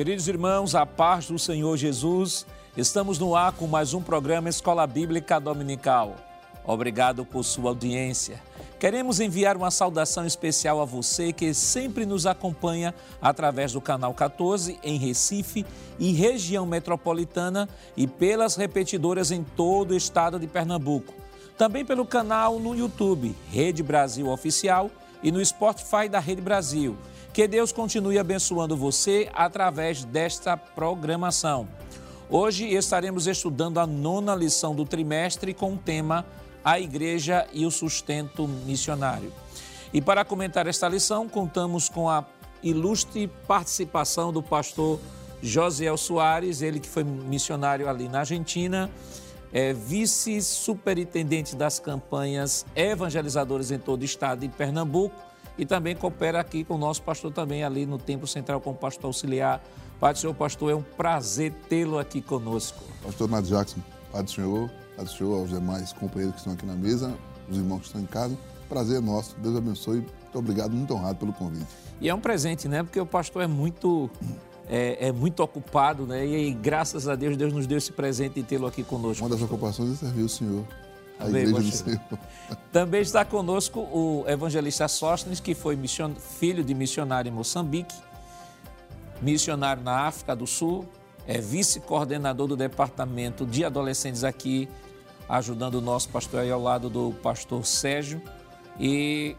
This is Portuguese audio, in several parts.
Queridos irmãos, a paz do Senhor Jesus, estamos no ar com mais um programa Escola Bíblica Dominical. Obrigado por sua audiência. Queremos enviar uma saudação especial a você que sempre nos acompanha através do canal 14 em Recife e região metropolitana e pelas repetidoras em todo o estado de Pernambuco. Também pelo canal no YouTube Rede Brasil Oficial e no Spotify da Rede Brasil. Que Deus continue abençoando você através desta programação. Hoje estaremos estudando a nona lição do trimestre com o tema A Igreja e o Sustento Missionário. E para comentar esta lição, contamos com a ilustre participação do pastor Josiel Soares, ele que foi missionário ali na Argentina, é vice-superintendente das campanhas evangelizadoras em todo o estado de Pernambuco e também coopera aqui com o nosso pastor também ali no Templo Central com o pastor auxiliar. Pai do Senhor, pastor, é um prazer tê-lo aqui conosco. Pastor Nath Jackson, Pai do Senhor, Pai do Senhor, aos demais companheiros que estão aqui na mesa, os irmãos que estão em casa. Prazer é nosso. Deus abençoe. Muito obrigado, muito honrado pelo convite. E é um presente, né? Porque o pastor é muito é, é, muito ocupado, né? E, e, graças a Deus, Deus nos deu esse presente de tê-lo aqui conosco. Uma das ocupações é servir o Senhor. A Amém, igreja do Senhor. Também está conosco o evangelista Sóstenes, que foi mission... filho de missionário em Moçambique, missionário na África do Sul, é vice-coordenador do departamento de adolescentes aqui, ajudando o nosso pastor aí ao lado do pastor Sérgio. E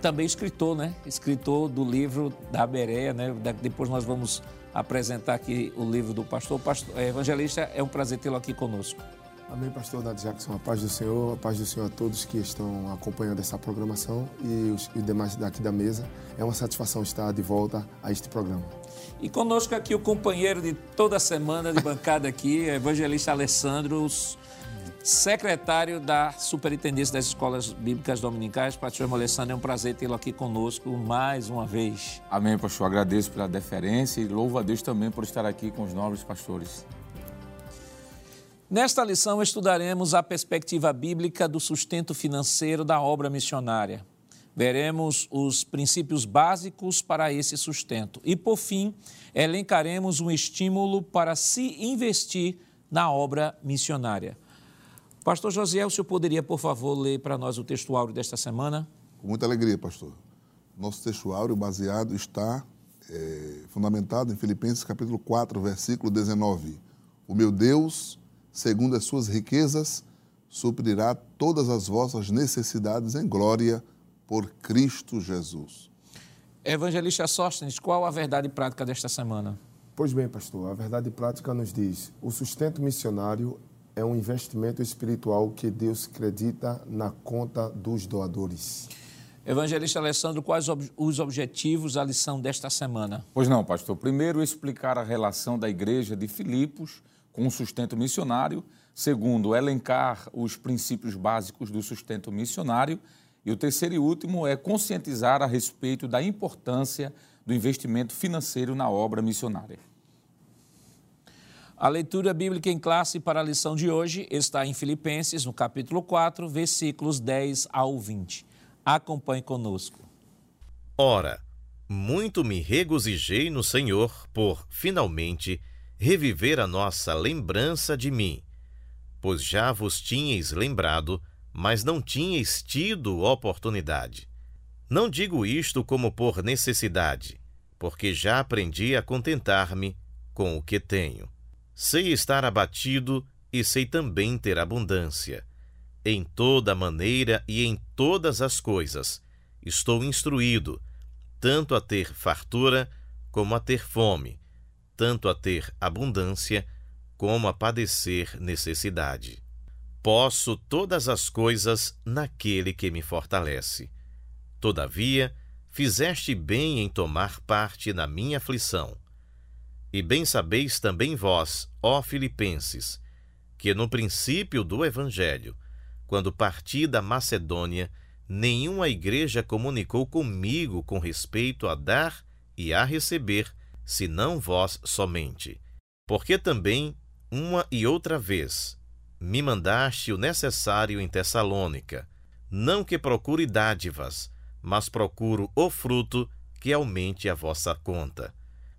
também escritor, né? Escritor do livro da Bereia, né? Depois nós vamos apresentar aqui o livro do pastor. pastor é, evangelista, é um prazer tê-lo aqui conosco. Amém, pastor Nath Jackson. A paz do Senhor, a paz do Senhor a todos que estão acompanhando essa programação e os, e demais daqui da mesa. É uma satisfação estar de volta a este programa. E conosco aqui o companheiro de toda semana de bancada aqui, evangelista Alessandro, secretário da Superintendência das Escolas Bíblicas Dominicais. Pastor Alessandro, é um prazer tê-lo aqui conosco mais uma vez. Amém, pastor. Agradeço pela deferência e louvo a Deus também por estar aqui com os nobres pastores. Nesta lição estudaremos a perspectiva bíblica do sustento financeiro da obra missionária. Veremos os princípios básicos para esse sustento e, por fim, elencaremos um estímulo para se investir na obra missionária. Pastor Josiel, o senhor poderia, por favor, ler para nós o textuário desta semana? Com muita alegria, pastor. Nosso textuário baseado está é, fundamentado em Filipenses capítulo 4, versículo 19. O meu Deus, segundo as suas riquezas, suprirá todas as vossas necessidades em glória por Cristo Jesus. Evangelista Sóstenes, qual a verdade prática desta semana? Pois bem, pastor, a verdade prática nos diz: o sustento missionário é um investimento espiritual que Deus acredita na conta dos doadores. Evangelista Alessandro, quais os objetivos da lição desta semana? Pois não, pastor. Primeiro, explicar a relação da igreja de Filipos com o sustento missionário. Segundo, elencar os princípios básicos do sustento missionário. E o terceiro e último é conscientizar a respeito da importância do investimento financeiro na obra missionária. A leitura bíblica em classe para a lição de hoje está em Filipenses, no capítulo 4, versículos 10 ao 20. Acompanhe conosco. Ora, muito me regozijei no Senhor por, finalmente, reviver a nossa lembrança de mim, pois já vos tinhais lembrado, mas não tinhais tido oportunidade. Não digo isto como por necessidade, porque já aprendi a contentar-me com o que tenho. Sei estar abatido e sei também ter abundância. Em toda maneira e em todas as coisas estou instruído, tanto a ter fartura como a ter fome, tanto a ter abundância como a padecer necessidade. Posso todas as coisas naquele que me fortalece. Todavia, fizeste bem em tomar parte na minha aflição e bem sabeis também vós, ó Filipenses, que no princípio do Evangelho, quando parti da Macedônia, nenhuma igreja comunicou comigo com respeito a dar e a receber, senão vós somente. Porque também, uma e outra vez, me mandaste o necessário em Tessalônica, não que procure dádivas, mas procuro o fruto que aumente a vossa conta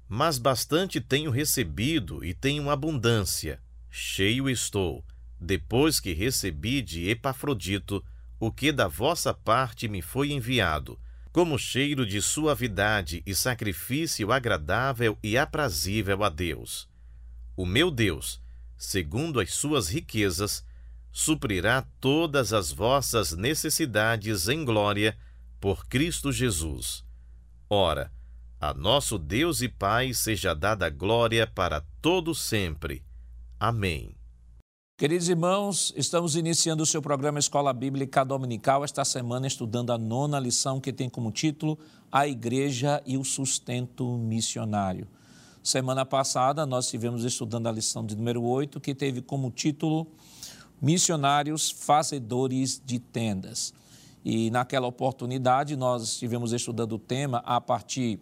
Mas bastante tenho recebido e tenho abundância. Cheio estou, depois que recebi de Epafrodito o que da vossa parte me foi enviado, como cheiro de suavidade e sacrifício agradável e aprazível a Deus. O meu Deus, segundo as suas riquezas, suprirá todas as vossas necessidades em glória por Cristo Jesus. Ora, a nosso Deus e Pai seja dada glória para todo sempre. Amém. Queridos irmãos, estamos iniciando o seu programa Escola Bíblica Dominical esta semana estudando a nona lição que tem como título A Igreja e o Sustento Missionário. Semana passada nós tivemos estudando a lição de número 8, que teve como título Missionários Fazedores de Tendas. E naquela oportunidade nós estivemos estudando o tema a partir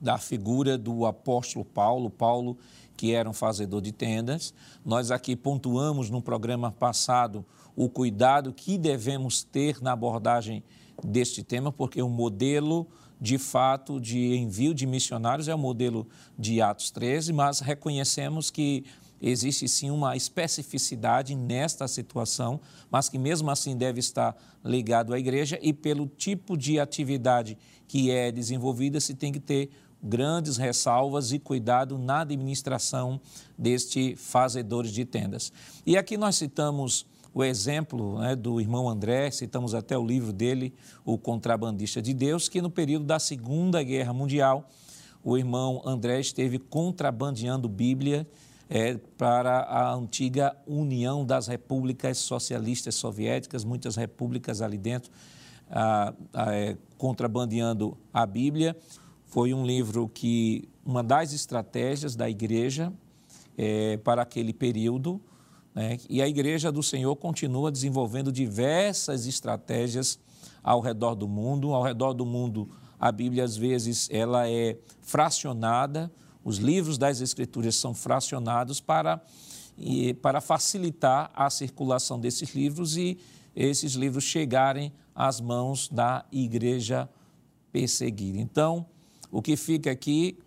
da figura do apóstolo Paulo, Paulo que era um fazedor de tendas. Nós aqui pontuamos no programa passado o cuidado que devemos ter na abordagem deste tema, porque o modelo de fato de envio de missionários é o modelo de Atos 13, mas reconhecemos que existe sim uma especificidade nesta situação, mas que mesmo assim deve estar ligado à igreja e pelo tipo de atividade que é desenvolvida se tem que ter grandes ressalvas e cuidado na administração deste fazedores de tendas. E aqui nós citamos o exemplo né, do irmão André, citamos até o livro dele, O Contrabandista de Deus, que no período da Segunda Guerra Mundial, o irmão André esteve contrabandeando Bíblia é, para a antiga União das Repúblicas Socialistas Soviéticas, muitas repúblicas ali dentro, a, a, é, contrabandeando a Bíblia foi um livro que, uma das estratégias da igreja é, para aquele período, né, e a igreja do Senhor continua desenvolvendo diversas estratégias ao redor do mundo. Ao redor do mundo, a Bíblia, às vezes, ela é fracionada, os livros das Escrituras são fracionados para, e, para facilitar a circulação desses livros e esses livros chegarem às mãos da igreja perseguida. Então, o que fica aqui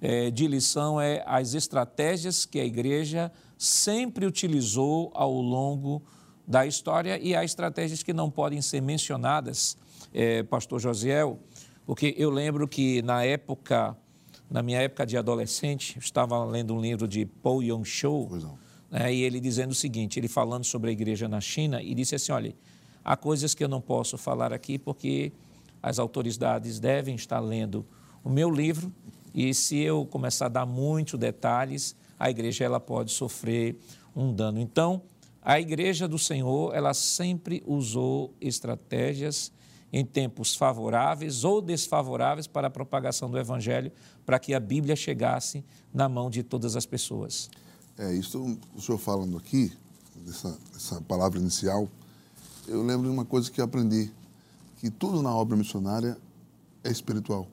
é, de lição é as estratégias que a igreja sempre utilizou ao longo da história e há estratégias que não podem ser mencionadas, é, Pastor Josiel, porque eu lembro que na época, na minha época de adolescente, estava lendo um livro de Paul Yong-Cho, né, e ele dizendo o seguinte, ele falando sobre a igreja na China, e disse assim, olha, há coisas que eu não posso falar aqui porque as autoridades devem estar lendo o meu livro e se eu começar a dar muitos detalhes, a igreja ela pode sofrer um dano. Então, a igreja do Senhor, ela sempre usou estratégias em tempos favoráveis ou desfavoráveis para a propagação do evangelho, para que a Bíblia chegasse na mão de todas as pessoas. É, isso o senhor falando aqui, dessa, dessa palavra inicial, eu lembro de uma coisa que aprendi, que tudo na obra missionária é espiritual.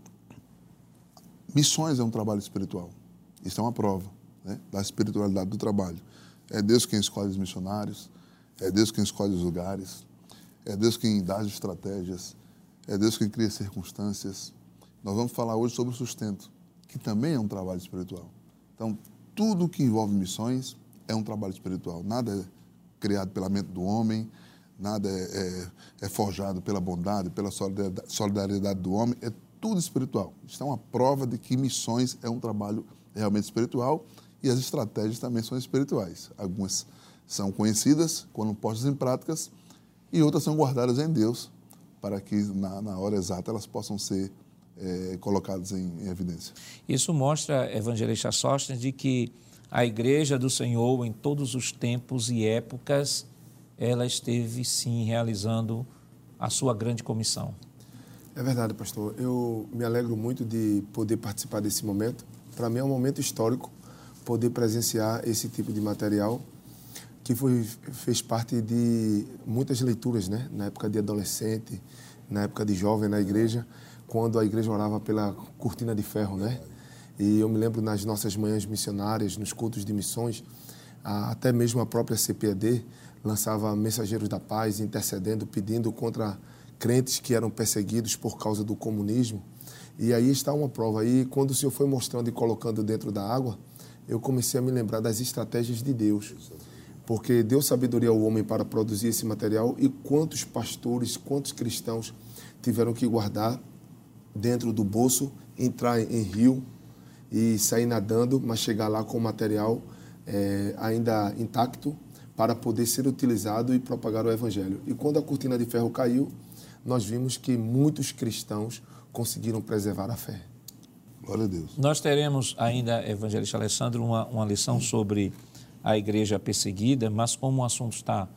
Missões é um trabalho espiritual. Isso é uma prova né, da espiritualidade do trabalho. É Deus quem escolhe os missionários, é Deus quem escolhe os lugares, é Deus quem dá as estratégias, é Deus quem cria circunstâncias. Nós vamos falar hoje sobre o sustento, que também é um trabalho espiritual. Então, tudo que envolve missões é um trabalho espiritual. Nada é criado pela mente do homem, nada é, é, é forjado pela bondade, pela solidariedade, do homem. É tudo espiritual. É uma prova de que missões é um trabalho realmente espiritual e as estratégias também são espirituais. Algumas são conhecidas quando postas em práticas e outras são guardadas em Deus para que na, na hora exata elas possam ser é, colocadas em, em, evidência. Isso mostra, evangelista Sóstenes, de que a igreja do Senhor em todos os tempos e épocas ela esteve sim realizando a sua grande comissão. É verdade, pastor. Eu me alegro muito de poder participar desse momento. Para mim é um momento histórico poder presenciar esse tipo de material que foi, fez parte de muitas leituras, né? Na época de adolescente, na época de jovem na igreja, quando a igreja orava pela cortina de ferro, né? E eu me lembro nas nossas manhãs missionárias, nos cultos de missões, até mesmo a própria CPD lançava mensageiros da paz intercedendo, pedindo contra crentes que eram perseguidos por causa do comunismo. E aí está uma prova. Aí, quando o Senhor foi mostrando e colocando dentro da água, eu comecei a me lembrar das estratégias de Deus. Porque deu sabedoria ao homem para produzir esse material e quantos pastores, quantos cristãos tiveram que guardar dentro do bolso, entrar em rio e sair nadando, mas chegar lá com o material é, ainda intacto para poder ser utilizado e propagar o Evangelho. E quando a cortina de ferro caiu, nós vimos que muitos cristãos conseguiram preservar a fé. Glória a Deus. Nós teremos ainda, evangelista Alessandro, uma, uma lição sobre a igreja perseguida, mas como o assunto está.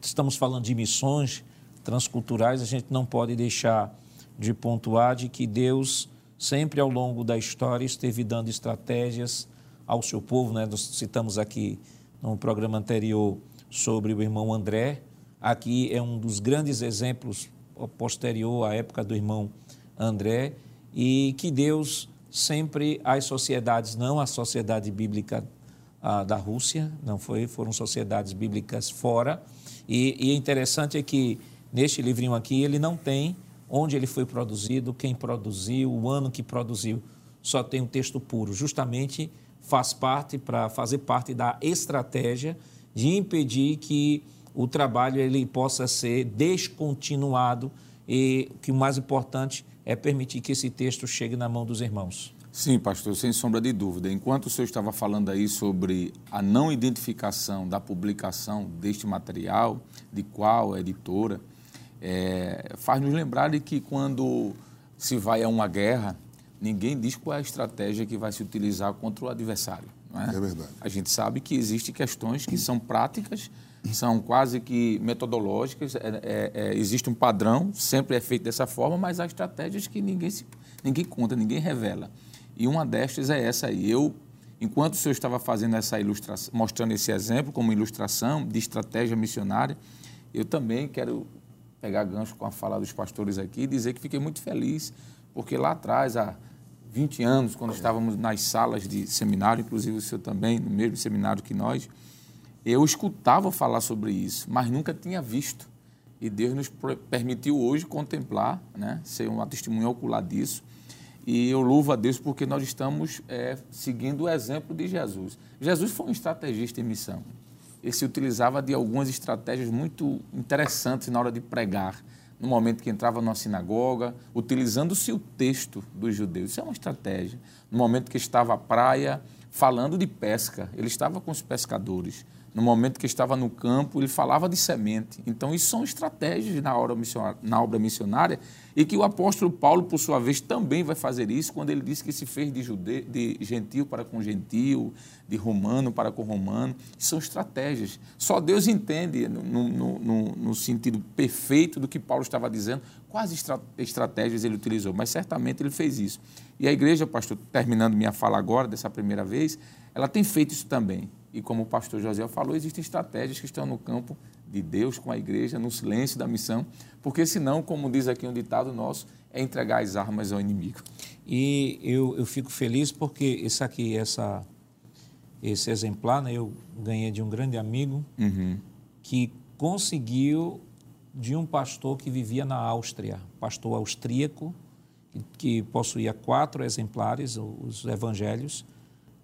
Estamos falando de missões transculturais, a gente não pode deixar de pontuar de que Deus sempre ao longo da história esteve dando estratégias ao seu povo, né? Nós citamos aqui no programa anterior sobre o irmão André. Aqui é um dos grandes exemplos posterior à época do irmão André e que Deus sempre as sociedades, não a sociedade bíblica a, da Rússia, não foi, foram sociedades bíblicas fora. E, e é interessante é que neste livrinho aqui ele não tem onde ele foi produzido, quem produziu, o ano que produziu, só tem um texto puro, justamente faz parte para fazer parte da estratégia de impedir que o trabalho ele possa ser descontinuado e que o mais importante é permitir que esse texto chegue na mão dos irmãos. Sim, pastor, sem sombra de dúvida. Enquanto o senhor estava falando aí sobre a não identificação da publicação deste material, de qual editora, é, faz nos lembrar de que quando se vai a uma guerra, ninguém diz qual é a estratégia que vai se utilizar contra o adversário. É? é? verdade. A gente sabe que existem questões que são práticas, são quase que metodológicas, é, é, é, existe um padrão, sempre é feito dessa forma, mas há estratégias que ninguém, se, ninguém conta, ninguém revela. E uma destas é essa aí. Eu, enquanto o senhor estava fazendo essa ilustração, mostrando esse exemplo como ilustração de estratégia missionária, eu também quero pegar gancho com a fala dos pastores aqui e dizer que fiquei muito feliz, porque lá atrás, há 20 anos, quando estávamos nas salas de seminário, inclusive o senhor também, no mesmo seminário que nós, eu escutava falar sobre isso, mas nunca tinha visto. E Deus nos permitiu hoje contemplar, né, ser uma testemunha ocular disso. E eu louvo a Deus porque nós estamos é, seguindo o exemplo de Jesus. Jesus foi um estrategista em missão. Ele se utilizava de algumas estratégias muito interessantes na hora de pregar no momento que entrava numa sinagoga, utilizando-se o texto dos judeus. Isso é uma estratégia. No momento que estava à praia, falando de pesca, ele estava com os pescadores. No momento que estava no campo, ele falava de semente. Então, isso são estratégias na obra missionária, na obra missionária e que o apóstolo Paulo, por sua vez, também vai fazer isso quando ele diz que se fez de, jude... de gentil para com gentil, de romano para com romano. São estratégias. Só Deus entende, no, no, no, no sentido perfeito do que Paulo estava dizendo, quais estra... estratégias ele utilizou, mas certamente ele fez isso. E a igreja, pastor, terminando minha fala agora, dessa primeira vez, ela tem feito isso também. E como o pastor José falou, existem estratégias que estão no campo de Deus com a igreja, no silêncio da missão, porque senão, como diz aqui um ditado nosso, é entregar as armas ao inimigo. E eu, eu fico feliz porque isso aqui, essa, esse exemplar, né, eu ganhei de um grande amigo uhum. que conseguiu de um pastor que vivia na Áustria, pastor austríaco, que, que possuía quatro exemplares, os evangelhos,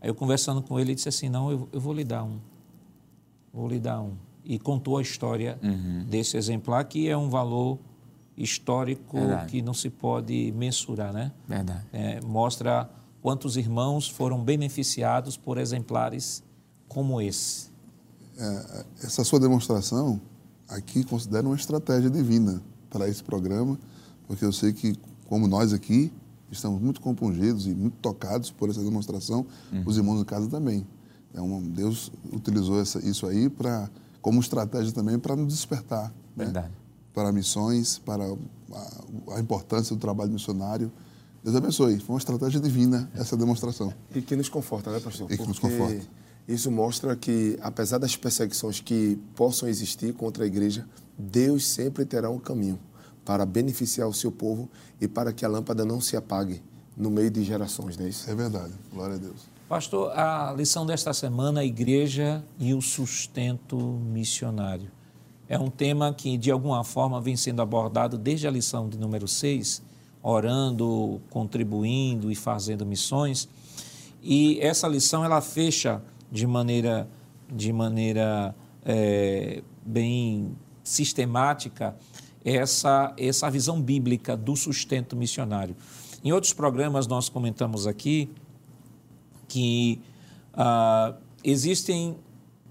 Aí eu conversando com ele, ele disse assim, não, eu, eu vou lhe dar um. Vou lhe dar um. E contou a história uhum. desse exemplar, que é um valor histórico Verdade. que não se pode mensurar, né? Verdade. É, mostra quantos irmãos foram beneficiados por exemplares como esse. É, essa sua demonstração aqui considera uma estratégia divina para esse programa, porque eu sei que, como nós aqui, estamos muito compungidos e muito tocados por essa demonstração, uhum. os irmãos de casa também. É Deus utilizou essa, isso aí para como estratégia também para nos despertar né? para missões, para a, a, importância do trabalho missionário. Deus abençoe. Foi uma estratégia divina essa demonstração. E que nos conforta, né, pastor? E que Porque nos conforta. Isso mostra que, apesar das perseguições que possam existir contra a igreja, Deus sempre terá um caminho para beneficiar o seu povo e para que a lâmpada não se apague no meio de gerações, não é isso? É verdade. Glória a Deus. Pastor, a lição desta semana, a igreja e o sustento missionário. É um tema que, de alguma forma, vem sendo abordado desde a lição de número 6, orando, contribuindo e fazendo missões. E essa lição ela fecha de maneira, de maneira é, bem sistemática essa, essa visão bíblica do sustento missionário. Em outros programas nós comentamos aqui que ah, existem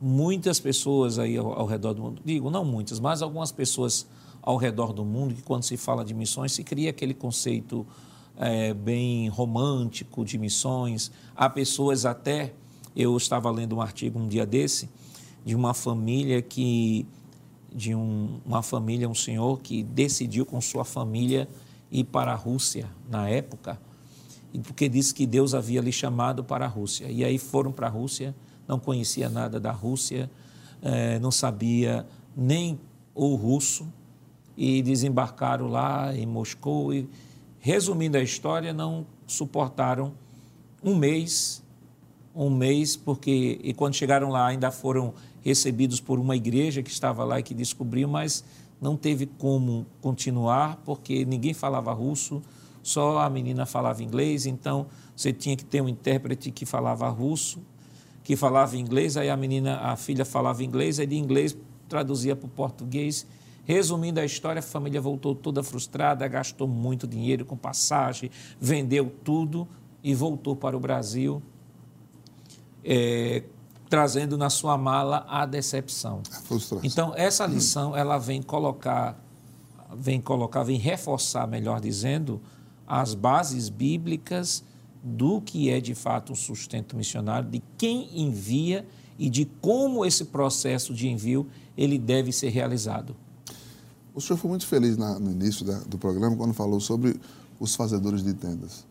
muitas pessoas aí ao, ao, redor do mundo, digo, não muitas, mas algumas pessoas ao redor do mundo que quando se fala de missões se cria aquele conceito é, bem romântico de missões. Há pessoas até, eu estava lendo um artigo um dia desse, de uma família que, de um, uma família, um senhor que decidiu com sua família ir para a Rússia na época, porque disse que Deus havia lhe chamado para a Rússia. E aí foram para a Rússia, não conhecia nada da Rússia, é, não sabia nem o russo, e desembarcaram lá em Moscou e Resumindo a história, não suportaram um mês, um mês, porque e quando chegaram lá ainda foram recebidos por uma igreja que estava lá e que descobriu, mas não teve como continuar porque ninguém falava russo, só a menina falava inglês, então você tinha que ter um intérprete que falava russo, que falava inglês, aí a menina, a filha falava inglês, aí de inglês traduzia para o português. Resumindo a história, a família voltou toda frustrada, gastou muito dinheiro com passagem, vendeu tudo e voltou para o Brasil, é, trazendo na sua mala a decepção. A frustração. Então, essa lição, ela vem colocar, vem colocar, vem reforçar, melhor dizendo, as bases bíblicas do que é de fato um sustento missionário, de quem envia e de como esse processo de envio ele deve ser realizado. O senhor foi muito feliz na, no início da, do programa quando falou sobre os fazedores de tendas,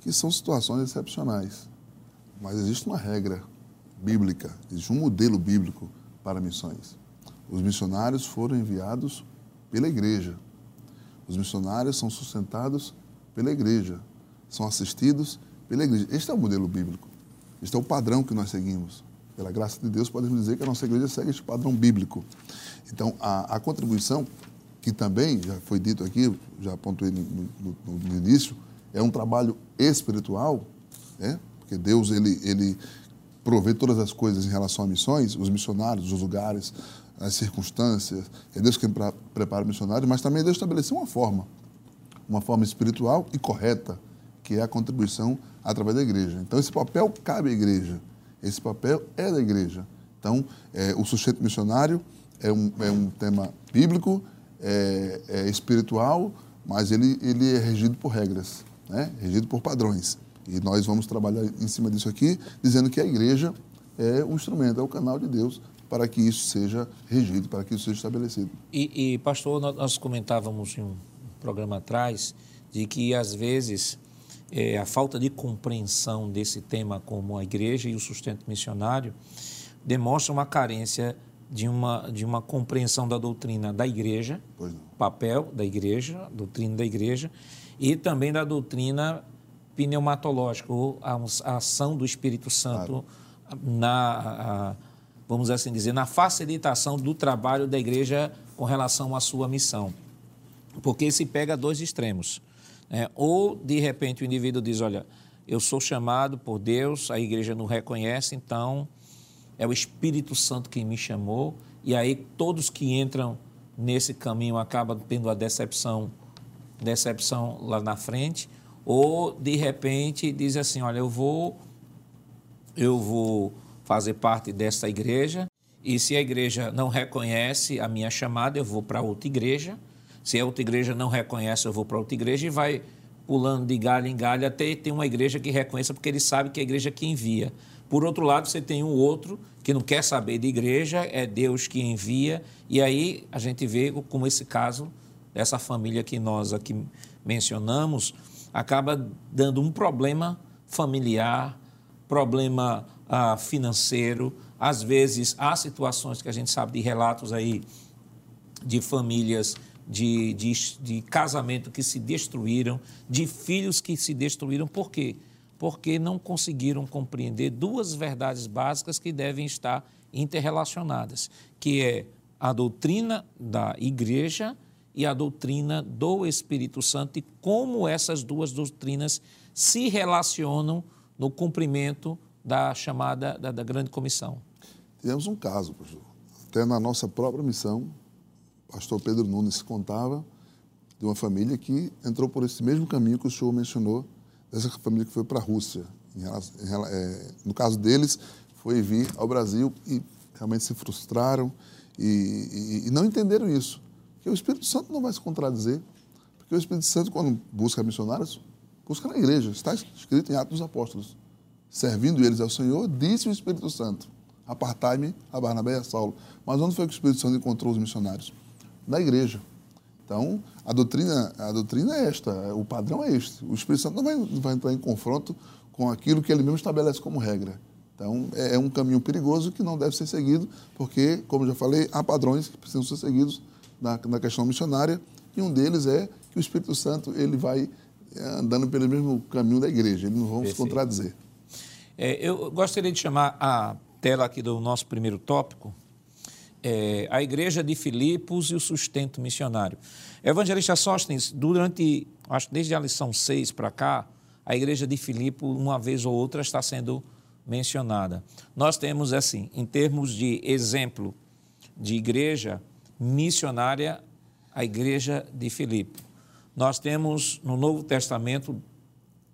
que são situações excepcionais. Mas existe uma regra bíblica, existe um modelo bíblico para missões. Os missionários foram enviados pela igreja. Os missionários são sustentados pela igreja, são assistidos pela igreja. Este é o modelo bíblico. Este é o padrão que nós seguimos. Pela graça de Deus, podemos dizer que a nossa igreja segue este padrão bíblico. Então, a, a contribuição que também, já foi dito aqui, já apontei no, no, no início, é um trabalho espiritual, né? porque Deus ele, ele provê todas as coisas em relação a missões, os missionários, os lugares, as circunstâncias, é Deus quem prepara o missionário, mas também Deus estabeleceu uma forma, uma forma espiritual e correta, que é a contribuição através da igreja. Então, esse papel cabe à igreja, esse papel é da igreja. Então, é, o sustento missionário é um, é um tema bíblico, é, é espiritual, mas ele, ele é regido por regras, né? regido por padrões. E nós vamos trabalhar em cima disso aqui, dizendo que a igreja é o instrumento, é o canal de Deus para que isso seja regido, para que isso seja estabelecido. E, e pastor, nós comentávamos em um programa atrás de que, às vezes, é, a falta de compreensão desse tema como a igreja e o sustento missionário demonstra uma carência de uma, de uma compreensão da doutrina da igreja, papel da igreja, doutrina da igreja, e também da doutrina pneumatológica, ou a, a ação do Espírito Santo claro. na, a, vamos assim dizer, na facilitação do trabalho da igreja com relação à sua missão. Porque se pega dois extremos. Né? Ou, de repente, o indivíduo diz, olha, eu sou chamado por Deus, a igreja não reconhece, então é o Espírito Santo que me chamou, e aí todos que entram nesse caminho acabam tendo a decepção, decepção lá na frente, ou de repente diz assim, olha, eu vou eu vou fazer parte dessa igreja, e se a igreja não reconhece a minha chamada, eu vou para outra igreja. Se a outra igreja não reconhece, eu vou para outra igreja e vai pulando de galho em galho até ter uma igreja que reconheça, porque ele sabe que é a igreja que envia. Por outro lado, você tem um outro que não quer saber de igreja, é Deus que envia, e aí a gente vê como esse caso dessa família que nós aqui mencionamos acaba dando um problema familiar, problema ah, financeiro, às vezes há situações que a gente sabe de relatos aí de famílias de, de, de casamento que se destruíram, de filhos que se destruíram, por quê? porque não conseguiram compreender duas verdades básicas que devem estar interrelacionadas, que é a doutrina da igreja e a doutrina do Espírito Santo e como essas duas doutrinas se relacionam no cumprimento da chamada da, da grande comissão. Tivemos um caso, pastor. Até na nossa própria missão, pastor Pedro Nunes contava de uma família que entrou por esse mesmo caminho que o senhor mencionou, dessa família que foi para a Rússia. É, no caso deles, foi vir ao Brasil e realmente se frustraram e, e, e não entenderam isso. Que o Espírito Santo não vai se contradizer, porque o Espírito Santo, quando busca missionários, busca na igreja. Está escrito em Atos dos Apóstolos. Servindo eles ao Senhor, disse o Espírito Santo: Apartai-me a Barnabé e a Saulo. Mas onde foi que o Espírito Santo encontrou os missionários? Na igreja. Então, a doutrina, a doutrina é esta, o padrão é este. O Espírito Santo não vai, vai entrar em confronto com aquilo que ele mesmo estabelece como regra. Então, é, é um caminho perigoso que não deve ser seguido, porque, como já falei, há padrões que precisam ser seguidos na, na questão missionária, e um deles é que o Espírito Santo ele vai é, andando pelo mesmo caminho da igreja, ele não vamos se contradizer. É, eu gostaria de chamar a tela aqui do nosso primeiro tópico, é, a igreja de Filipos e o sustento missionário. Evangelista Sóstenes, durante, acho que desde a lição 6 para cá, a igreja de Filipos, uma vez ou outra, está sendo mencionada. Nós temos, assim, em termos de exemplo de igreja missionária, a igreja de Filipe. Nós temos no Novo Testamento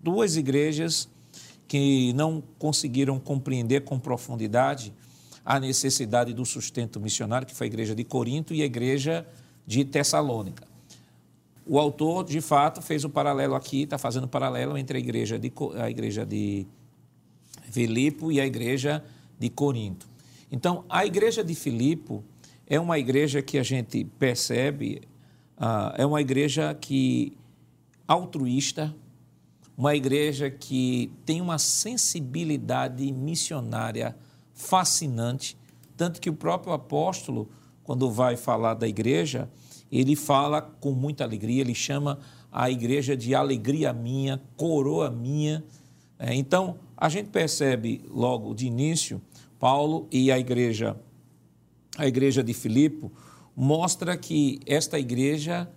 duas igrejas que não conseguiram compreender com profundidade a necessidade do sustento missionário, que foi a igreja de Corinto e a igreja de Tessalônica. O autor, de fato, fez o um paralelo aqui, está fazendo um paralelo entre a igreja de, a igreja de Filipe e a igreja de Corinto. Então, a igreja de Filipe é uma igreja que a gente percebe, uh, é uma igreja que altruísta, uma igreja que tem uma sensibilidade missionária fascinante, tanto que o próprio apóstolo, quando vai falar da igreja, ele fala com muita alegria, ele chama a igreja de alegria minha, coroa minha. É, então, a gente percebe logo de início, Paulo e a igreja, a igreja de Filipe, mostra que esta igreja,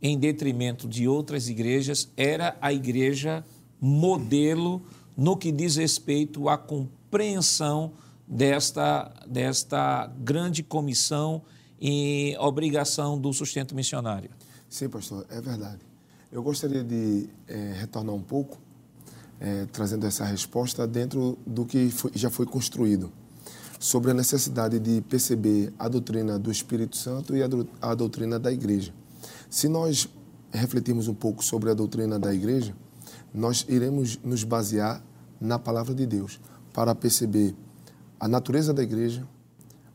em detrimento de outras igrejas, era a igreja modelo no que diz respeito à compreensão desta, desta grande comissão e obrigação do sustento missionário. Sim, pastor, é verdade. Eu gostaria de é, retornar um pouco, é, trazendo essa resposta dentro do que foi, já foi construído, sobre a necessidade de perceber a doutrina do Espírito Santo e a, doutrina da igreja. Se nós refletirmos um pouco sobre a doutrina da igreja, nós iremos nos basear na palavra de Deus para perceber a natureza da igreja,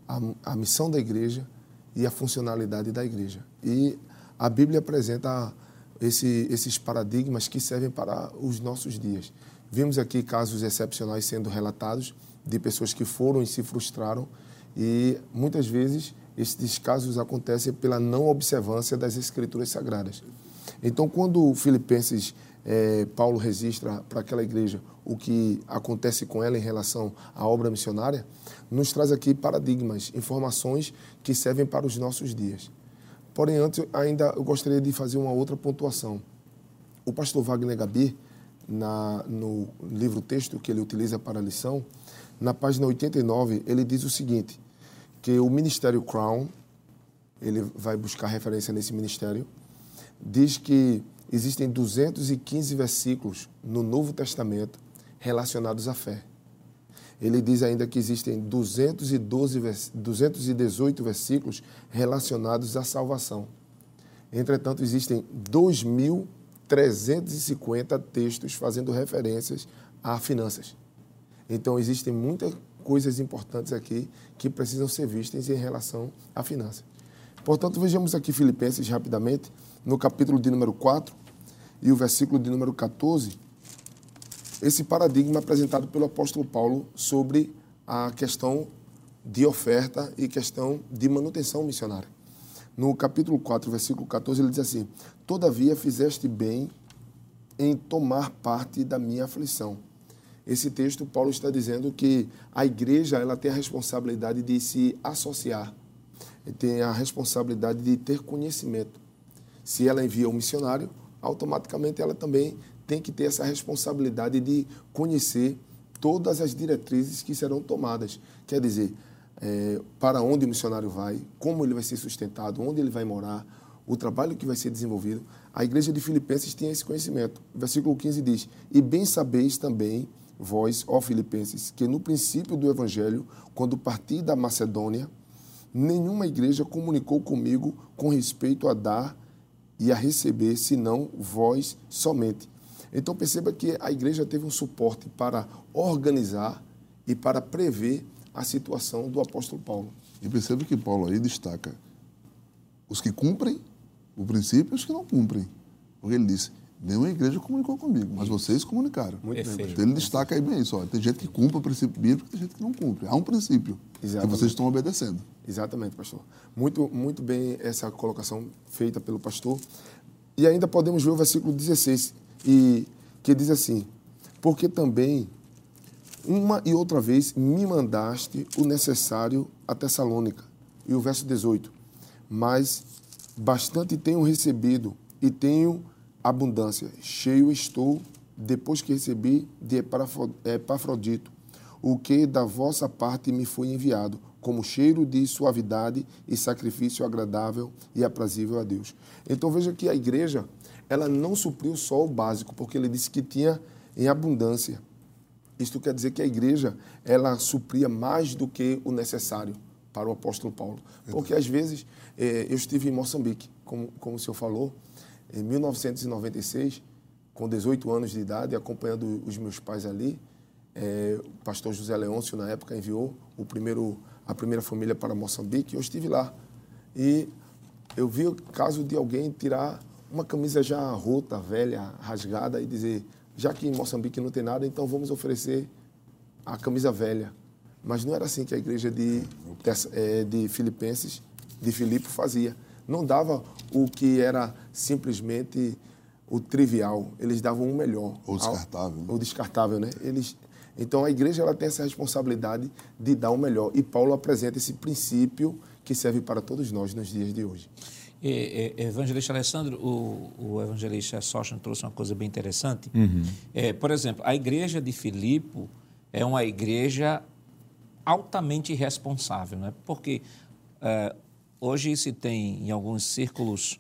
a, a missão da igreja e a funcionalidade da igreja. E a Bíblia apresenta esse, esses paradigmas que servem para os nossos dias. Vimos aqui casos excepcionais sendo relatados de pessoas que foram e se frustraram e muitas vezes esses casos acontecem pela não observância das escrituras sagradas. Então, quando Filipenses é, Paulo registra para aquela igreja o que acontece com ela em relação à obra missionária, nos traz aqui paradigmas, informações que servem para os nossos dias. Porém, antes, ainda eu gostaria de fazer uma outra pontuação. O pastor Wagner Gabi, na, no livro-texto que ele utiliza para a lição, na página 89, ele diz o seguinte, que o Ministério Crown, ele vai buscar referência nesse ministério, diz que existem 215 versículos no Novo Testamento relacionados à fé. Ele diz ainda que existem 212, 218 versículos relacionados à salvação. Entretanto, existem 2.350 textos fazendo referências a finanças. Então, existem muitas coisas importantes aqui que precisam ser vistas em relação à finanças. Portanto, vejamos aqui Filipenses rapidamente, no capítulo de número 4, e o versículo de número 14, esse paradigma apresentado pelo apóstolo Paulo sobre a questão de oferta e questão de manutenção missionária. No capítulo 4, versículo 14, ele diz assim: Todavia fizeste bem em tomar parte da minha aflição. Esse texto, Paulo está dizendo que a igreja ela tem a responsabilidade de se associar tem a responsabilidade de ter conhecimento. Se ela envia um missionário, automaticamente ela também tem que ter essa responsabilidade de conhecer todas as diretrizes que serão tomadas. Quer dizer, é, para onde o missionário vai, como ele vai ser sustentado, onde ele vai morar, o trabalho que vai ser desenvolvido. A igreja de Filipenses tinha esse conhecimento. Versículo 15 diz: E bem sabeis também, vós, ó Filipenses, que no princípio do evangelho, quando parti da Macedônia, nenhuma igreja comunicou comigo com respeito a dar e a receber, senão vós somente. Então perceba que a igreja teve um suporte para organizar e para prever a situação do apóstolo Paulo. E perceba que Paulo aí destaca os que cumprem o princípio e os que não cumprem. Porque ele disse: nenhuma igreja comunicou comigo, mas vocês comunicaram. Muito bem. Então ele destaca aí bem isso. Ó, tem gente que cumpre o princípio bíblico e tem gente que não cumpre. Há um princípio Exatamente. que vocês estão obedecendo. Exatamente, pastor. Muito, muito bem essa colocação feita pelo pastor. E ainda podemos ver o versículo 16, e, que diz assim: Porque também uma e outra vez me mandaste o necessário a Tessalônica. E o verso 18: Mas bastante tenho recebido e tenho abundância. Cheio estou, depois que recebi de Epafro- Epafrodito, o que da vossa parte me foi enviado, como cheiro de suavidade e sacrifício agradável e aprazível a Deus. Então veja que a igreja, ela não supriu só o básico, porque ele disse que tinha em abundância. Isto quer dizer que a igreja, ela supria mais do que o necessário para o apóstolo Paulo. Porque às vezes, eh, eu estive em Moçambique, como, como o senhor falou, em 1996, com 18 anos de idade, acompanhando os meus pais ali, eh, o pastor José Leôncio, na época, enviou o primeiro, a primeira família para Moçambique, eu estive lá. E eu vi o caso de alguém tirar uma camisa já rota, velha, rasgada, e dizer, já que em Moçambique não tem nada, então vamos oferecer a camisa velha. Mas não era assim que a igreja de, Tessa- eh, de Filipenses, de Filipe, fazia. Não dava o que era simplesmente o trivial. Eles davam o melhor. Ou descartável, né? O descartável, né? Eles, então a igreja ela tem essa responsabilidade de dar o melhor. E Paulo apresenta esse princípio que serve para todos nós nos dias de hoje. E, e, evangelista Alessandro, o, o evangelista Sócio trouxe uma coisa bem interessante. É, por exemplo, a igreja de Filipe é uma igreja altamente responsável, né? porque é, hoje se tem em alguns círculos,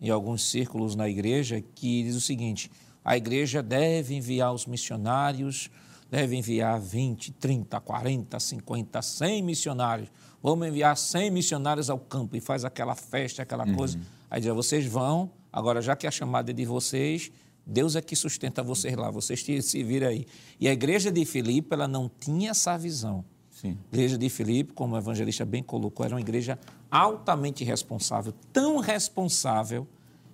em alguns círculos na igreja que diz o seguinte: a igreja deve enviar os missionários, deve enviar 20, 30, 40, 50, 100 missionários. Vamos enviar 100 missionários ao campo e faz aquela festa, aquela coisa. Aí diz, vocês vão, agora já que a chamada é de vocês, Deus é que sustenta vocês lá, vocês se viram aí. E a igreja de Filipe, ela não tinha essa visão. Sim. A igreja de Filipe, como o evangelista bem colocou, era uma igreja altamente responsável, tão responsável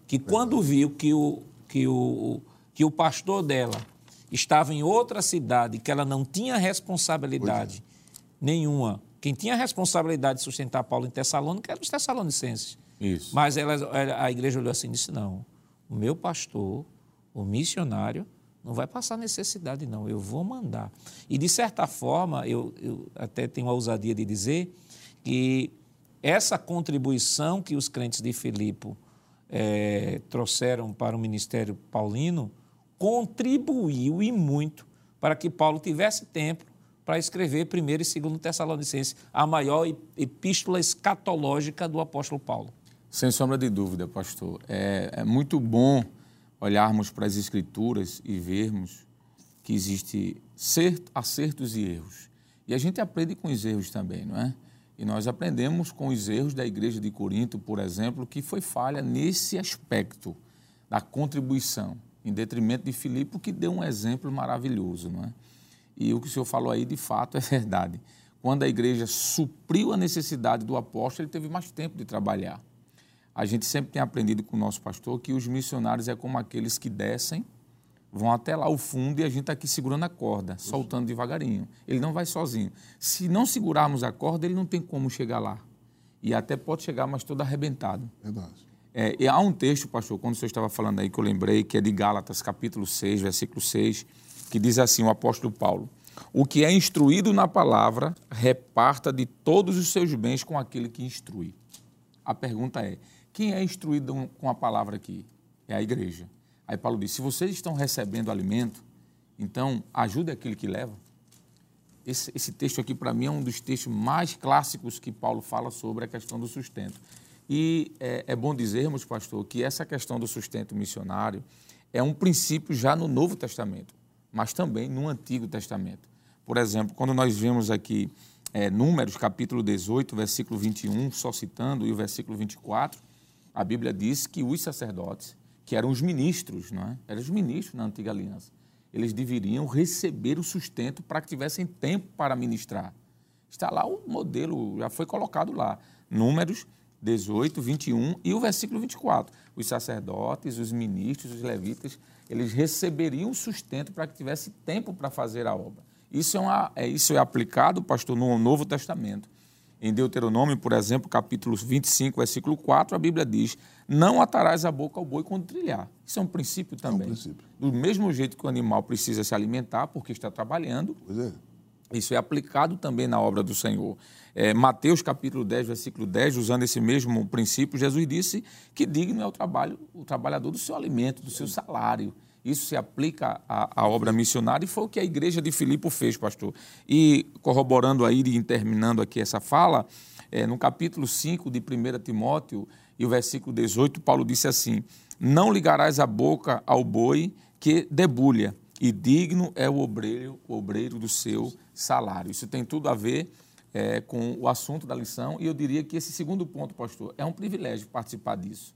que quando viu que o, que o, que o pastor dela estava em outra cidade, que ela não tinha responsabilidade nenhuma, quem tinha responsabilidade de sustentar Paulo em Tessalônica eram os tessalonicenses. Isso. Mas ela- a igreja olhou assim e disse: não, o meu pastor, o missionário, não vai passar necessidade, não, eu vou mandar. E, de certa forma, eu, eu até tenho a ousadia de dizer que essa contribuição que os crentes de Filipe eh, trouxeram para o ministério paulino contribuiu e muito para que Paulo tivesse tempo para escrever primeiro e segundo Tessalonicenses, a maior ep- epístola escatológica do apóstolo Paulo. Sem sombra de dúvida, pastor. É, é muito bom olharmos para as Escrituras e vermos que existe cer- acertos e erros. E a gente aprende com os erros também, não é? E nós aprendemos com os erros da igreja de Corinto, por exemplo, que foi falha nesse aspecto da contribuição, em detrimento de Filipe, que deu um exemplo maravilhoso, não é? E o que o senhor falou aí, de fato, é verdade. Quando a igreja supriu a necessidade do apóstolo, ele teve mais tempo de trabalhar. A gente sempre tem aprendido com o nosso pastor que os missionários é como aqueles que descem, vão até lá o fundo e a gente está aqui segurando a corda, soltando devagarinho. Ele não vai sozinho. Se não segurarmos a corda, ele não tem como chegar lá. E até pode chegar, mas todo arrebentado. Verdade. É, e há um texto, pastor, quando o senhor estava falando aí, que eu lembrei, que é de Gálatas, capítulo 6, versículo 6, que diz assim, o apóstolo Paulo, O que é instruído na palavra, reparta de todos os seus bens com aquele que instrui. A pergunta é: quem é instruído com a palavra aqui? É a igreja. Aí Paulo diz: se vocês estão recebendo alimento, então ajude aquele que leva. Esse, esse texto aqui, para mim, é um dos textos mais clássicos que Paulo fala sobre a questão do sustento. E é, é bom dizermos, pastor, que essa questão do sustento missionário é um princípio já no Novo Testamento, mas também no Antigo Testamento. Por exemplo, quando nós vemos aqui é, Números, capítulo 18, versículo 21, só citando, e o versículo 24, a Bíblia diz que os sacerdotes, que eram os ministros, não é? eram os ministros na Antiga Aliança, eles deveriam receber o sustento para que tivessem tempo para ministrar. Está lá o modelo, já foi colocado lá. Números 18, 21 e o versículo 24. Os sacerdotes, os ministros, os levitas, eles receberiam sustento para que tivesse tempo para fazer a obra. Isso é, uma, é, isso é aplicado, pastor, no Novo Testamento. Em Deuteronômio, por exemplo, capítulo 25, versículo 4, a Bíblia diz: Não atarás a boca ao boi quando trilhar. Isso é um princípio também. É um princípio. Do mesmo jeito que o animal precisa se alimentar porque está trabalhando, é. isso é aplicado também na obra do Senhor. É, Mateus capítulo 10, versículo 10, usando esse mesmo princípio, Jesus disse que digno é o trabalho, o trabalhador do seu alimento, do seu salário. Isso se aplica à, à, obra missionária e foi o que a igreja de Filipe fez, pastor. E corroborando aí e terminando aqui essa fala, é, no capítulo 5 de 1 Timóteo e o versículo 18, Paulo disse assim: Não ligarás a boca ao boi que debulha, e digno é o obreiro, o obreiro do seu salário. Isso tem tudo a ver é, com o assunto da lição, e eu diria que esse segundo ponto, pastor, é um privilégio participar disso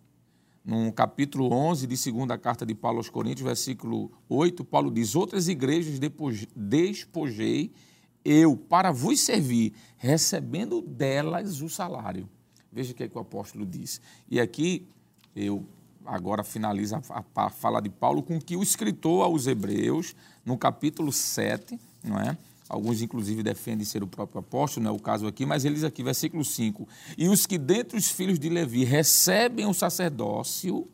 no capítulo 11 de segunda carta de Paulo aos Coríntios, versículo 8, Paulo diz: Outras igrejas despojei eu para vos servir, recebendo delas o salário. Veja o que, é que o apóstolo diz. E aqui eu agora finalizo a, fala de Paulo com que o escritor aos Hebreus, no capítulo 7, não é? Alguns, inclusive, defendem ser o próprio apóstolo, não é o caso aqui, mas eles aqui, versículo 5. E os que dentre os filhos de Levi recebem o sacerdócio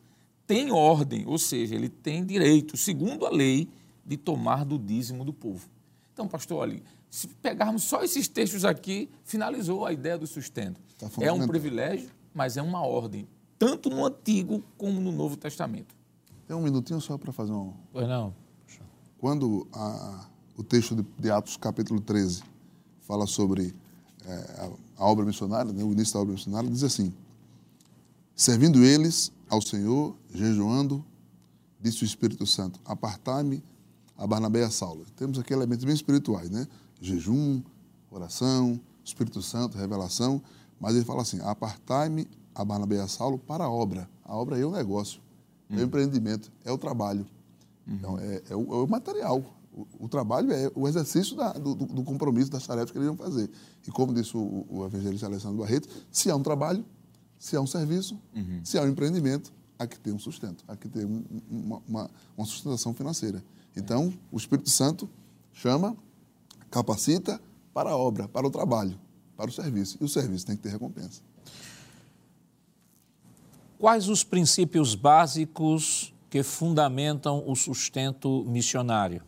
têm ordem, ou seja, ele tem direito, segundo a lei, de tomar do dízimo do povo. Então, pastor, olha, se pegarmos só esses textos aqui, finalizou a ideia do sustento. Tá é um privilégio, mas é uma ordem, tanto no Antigo como no Novo Testamento. Tem um minutinho só para fazer um. Pois não. Quando a o texto de, Atos, capítulo 13, fala sobre é, a, obra missionária, né, o início da obra missionária, diz assim: Servindo eles ao Senhor, jejuando, disse o Espírito Santo: Apartai-me a Barnabé e a Saulo. Temos aqui elementos bem espirituais, né? Jejum, oração, Espírito Santo, revelação. Mas ele fala assim: Apartai-me a Barnabé e a Saulo para a obra. A obra é o negócio, é o uhum. empreendimento, é o trabalho. Uhum. Então, é, é, o, é o material, o, trabalho é o exercício da, do, do, compromisso das tarefas que eles vão fazer. E como disse o, o evangelista Alessandro Barreto, se há um trabalho, se há um serviço, uhum. se há um empreendimento, há que ter um sustento, há que ter um, uma, uma, uma, sustentação financeira. Então, o Espírito Santo chama, capacita para a obra, para o trabalho, para o serviço. E o serviço tem que ter recompensa. Quais os princípios básicos que fundamentam o sustento missionário?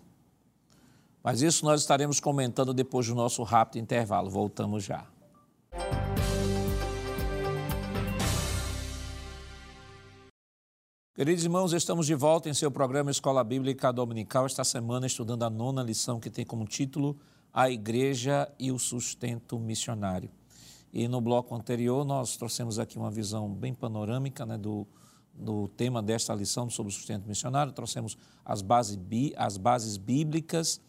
Mas isso nós estaremos comentando depois do nosso rápido intervalo. Voltamos já. Queridos irmãos, estamos de volta em seu programa Escola Bíblica Dominical, esta semana estudando a nona lição que tem como título A Igreja e o Sustento Missionário. E no bloco anterior nós trouxemos aqui uma visão bem panorâmica né, do, do tema desta lição sobre o sustento missionário, trouxemos as bases, as bases bíblicas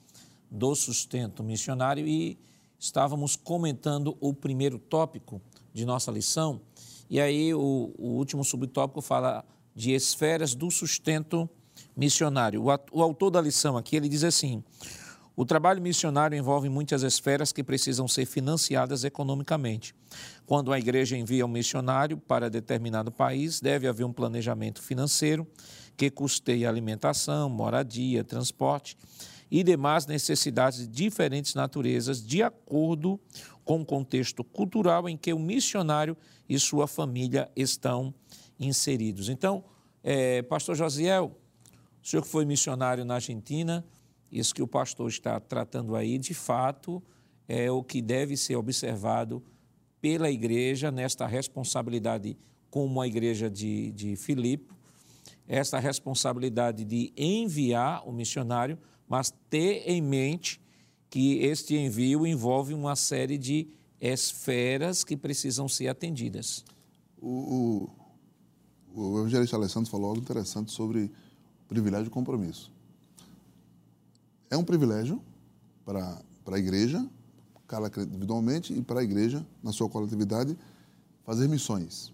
do sustento missionário e estávamos comentando o primeiro tópico de nossa lição. E aí o, o último subtópico fala de esferas do sustento missionário. O, o autor da lição aqui ele diz assim: o trabalho missionário envolve muitas esferas que precisam ser financiadas economicamente. Quando a igreja envia um missionário para determinado país, deve haver um planejamento financeiro que custeie alimentação, moradia, transporte e demais necessidades de diferentes naturezas, de acordo com o contexto cultural em que o missionário e sua família estão inseridos. Então, é, Pastor Josiel, o senhor que foi missionário na Argentina isso que o pastor está tratando aí, de fato, é o que deve ser observado pela igreja nesta responsabilidade como a igreja de, de Filipe, esta responsabilidade de enviar o missionário, mas ter em mente que este envio envolve uma série de esferas que precisam ser atendidas. O, o, o evangelista Alessandro falou algo interessante sobre privilégio de compromisso. É um privilégio para, para a igreja, cada individualmente, e para a igreja, na sua coletividade, fazer missões.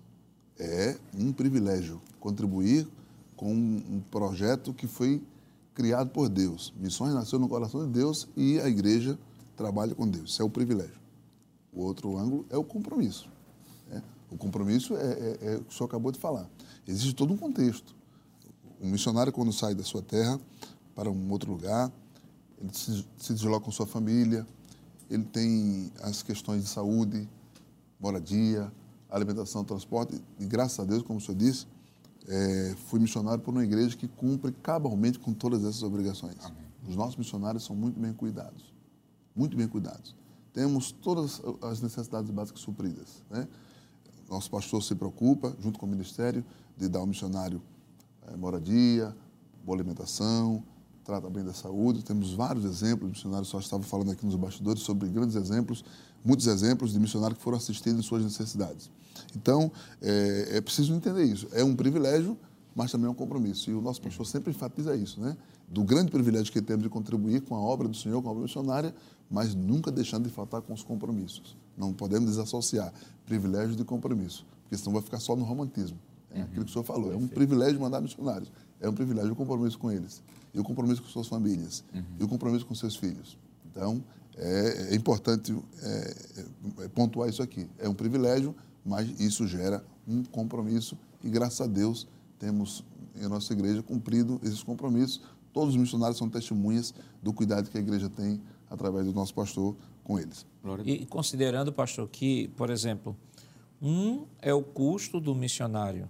É um privilégio contribuir com um projeto que foi criado por Deus. Missões nasceu no coração de Deus e a igreja trabalha com Deus. Isso é o privilégio. O outro ângulo é o compromisso. Né? O compromisso é, é, é, o que o senhor acabou de falar. Existe todo um contexto. O missionário, quando sai da sua terra para um outro lugar, ele se, se desloca com sua família, ele tem as questões de saúde, moradia, alimentação, transporte, e graças a Deus, como o senhor disse, é, fui missionário por uma igreja que cumpre cabalmente com todas essas obrigações. Amém. Os nossos missionários são muito bem cuidados, muito bem cuidados. Temos todas as necessidades básicas supridas. Né? Nosso pastor se preocupa, junto com o ministério, de dar ao missionário é, moradia, boa alimentação, trata bem da saúde. Temos vários exemplos, o missionário só estava falando aqui nos bastidores sobre grandes exemplos, muitos exemplos de missionários que foram assistidos em suas necessidades. Então, é, é preciso entender isso. É um privilégio, mas também é um compromisso. E o nosso pastor sempre enfatiza isso, né? Do grande privilégio que temos de contribuir com a obra do Senhor, com a obra missionária, mas nunca deixando de faltar com os compromissos. Não podemos desassociar privilégio de compromisso, porque senão vai ficar só no romantismo. É uhum. aquilo que o senhor falou. É um privilégio mandar missionários. É um privilégio o compromisso com eles. E o compromisso com suas famílias. Uhum. E o compromisso com seus filhos. Então, é, é importante é, é, pontuar isso aqui. É um privilégio, mas isso gera um compromisso. E graças a Deus temos em nossa igreja cumprido esses compromissos. Todos os missionários são testemunhas do cuidado que a igreja tem através do nosso pastor com eles. E considerando, pastor, que, por exemplo, um é o custo do missionário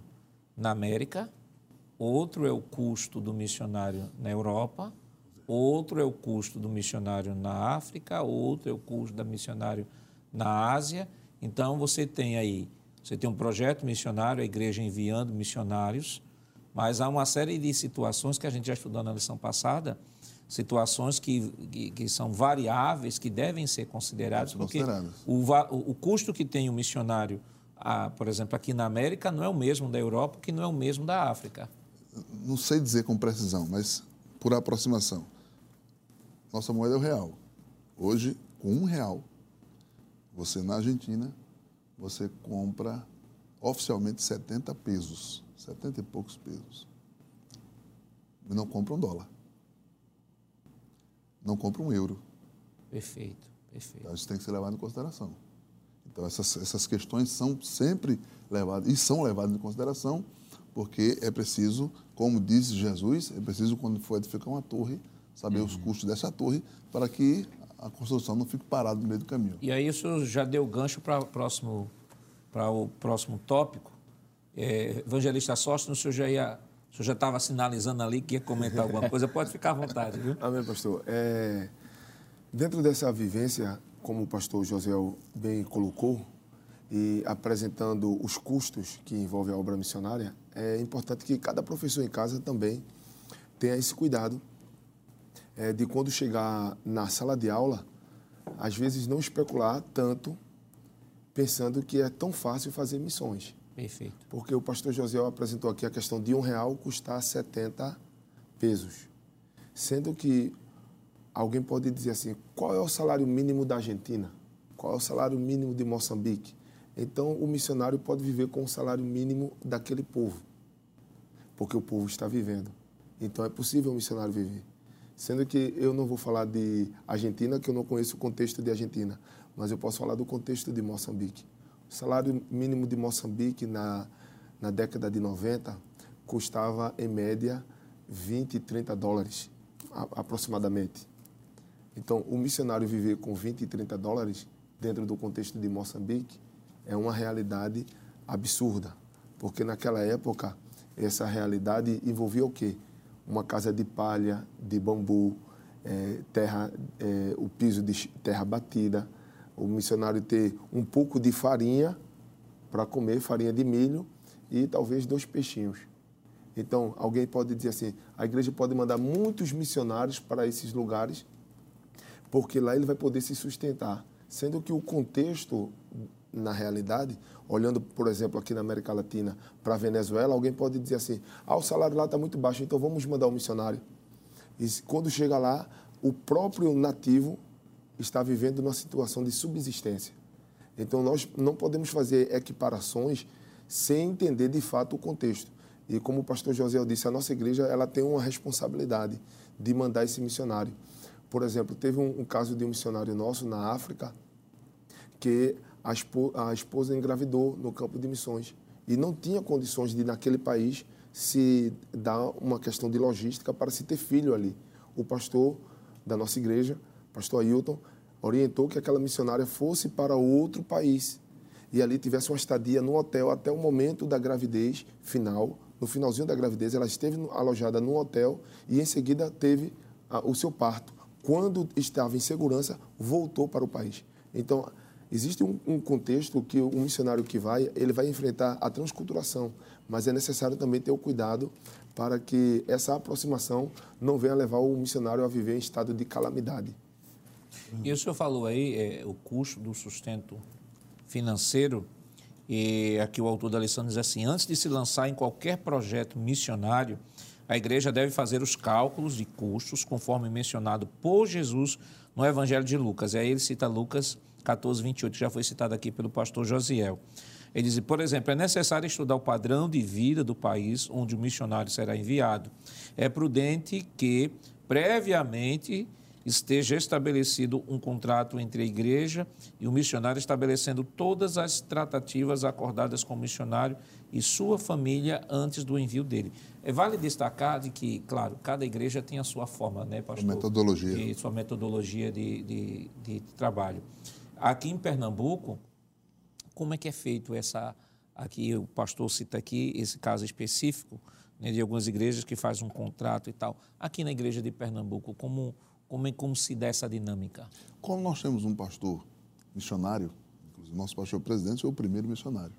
na América, outro é o custo do missionário na Europa, outro é o custo do missionário na África, outro é o custo do missionário na Ásia. Então você tem aí, você tem um projeto missionário, a igreja enviando missionários, mas há uma série de situações que a gente já estudou na lição passada, situações que, que, que são variáveis, que devem ser consideradas, porque o, o, custo que tem o missionário, a, por exemplo, aqui na América, não é o mesmo da Europa, que não é o mesmo da África. Não sei dizer com precisão, mas por aproximação. Nossa moeda é o real. Hoje, com um real, você na Argentina, você compra oficialmente 70 pesos, 70 e poucos pesos. E não compra um dólar. Não compra um euro. Perfeito, perfeito. Então, isso tem que ser levado em consideração. Então, essas, essas questões são sempre levadas, e são levadas em consideração, porque é preciso, como diz Jesus, é preciso, quando for edificar uma torre, saber uhum. os custos dessa torre para que a construção não fique parada no meio do caminho. E aí isso já deu gancho para o próximo, para o próximo tópico. É, evangelista Sócio, o senhor já ia, o senhor já estava sinalizando ali que ia comentar alguma coisa, pode ficar à vontade, viu? Amém, pastor. É, dentro dessa vivência, como o pastor José bem colocou, e apresentando os custos que envolvem a obra missionária, é importante que cada professor em casa também tenha esse cuidado é, de quando chegar na sala de aula, às vezes não especular tanto pensando que é tão fácil fazer missões. Perfeito. Porque o pastor José apresentou aqui a questão de um real custar 70 pesos. Sendo que alguém pode dizer assim, qual é o salário mínimo da Argentina? Qual é o salário mínimo de Moçambique? Então, o missionário pode viver com o salário mínimo daquele povo, porque o povo está vivendo. Então, é possível o missionário viver. Sendo que eu não vou falar de Argentina, que eu não conheço o contexto de Argentina, mas eu posso falar do contexto de Moçambique. O salário mínimo de Moçambique na, na década de 90 custava, em média, 20, 30 dólares, aproximadamente. Então, o missionário viver com 20 e 30 dólares dentro do contexto de Moçambique é uma realidade absurda, porque naquela época essa realidade envolvia o quê? Uma casa de palha, de bambu, é, terra, é, o piso de terra batida, o missionário ter um pouco de farinha para comer, farinha de milho e talvez dois peixinhos. Então, alguém pode dizer assim: a igreja pode mandar muitos missionários para esses lugares, porque lá ele vai poder se sustentar. Sendo que o contexto, na realidade, olhando, por exemplo, aqui na América Latina para a Venezuela, alguém pode dizer assim: ah, o salário lá está muito baixo, então vamos mandar um missionário. E quando chega lá, o próprio nativo está vivendo numa situação de subsistência. Então, nós não podemos fazer equiparações sem entender de fato o contexto. E como o pastor José disse, a nossa igreja ela tem uma responsabilidade de mandar esse missionário. Por exemplo, teve um, um caso de um missionário nosso na África que a, a esposa engravidou no campo de missões e não tinha condições de, naquele país, se dar uma questão de logística para se ter filho ali. O pastor da nossa igreja, pastor Ailton, orientou que aquela missionária fosse para outro país e ali tivesse uma estadia no hotel até o momento da gravidez final. No finalzinho da gravidez, ela esteve alojada no hotel e em seguida teve o seu parto. Quando estava em segurança, voltou para o país. Então, existe um, um contexto que o missionário que vai, ele vai enfrentar a transculturação, mas é necessário também ter o cuidado para que essa aproximação não venha levar o missionário a viver em estado de calamidade. E o senhor falou aí é, o custo do sustento financeiro, e aqui o autor da lição diz assim: antes de se lançar em qualquer projeto missionário, a igreja deve fazer os cálculos de custos, conforme mencionado por Jesus no Evangelho de Lucas. E aí ele cita Lucas 14, 28, que já foi citado aqui pelo pastor Josiel. Ele diz, por exemplo, é necessário estudar o padrão de vida do país onde o missionário será enviado. É prudente que, previamente, esteja estabelecido um contrato entre a igreja e o missionário, estabelecendo todas as tratativas acordadas com o missionário e sua família antes do envio dele. É vale destacar de que, claro, cada igreja tem a sua forma, né, pastor? Metodologia. E sua metodologia de, de, de trabalho. Aqui em Pernambuco, como é que é feito essa... Aqui o pastor cita aqui esse caso específico né, de algumas igrejas que fazem um contrato e tal. Aqui na igreja de Pernambuco, como como, é, como se dá essa dinâmica? Como nós temos um pastor missionário, inclusive nosso pastor presidente foi o primeiro missionário,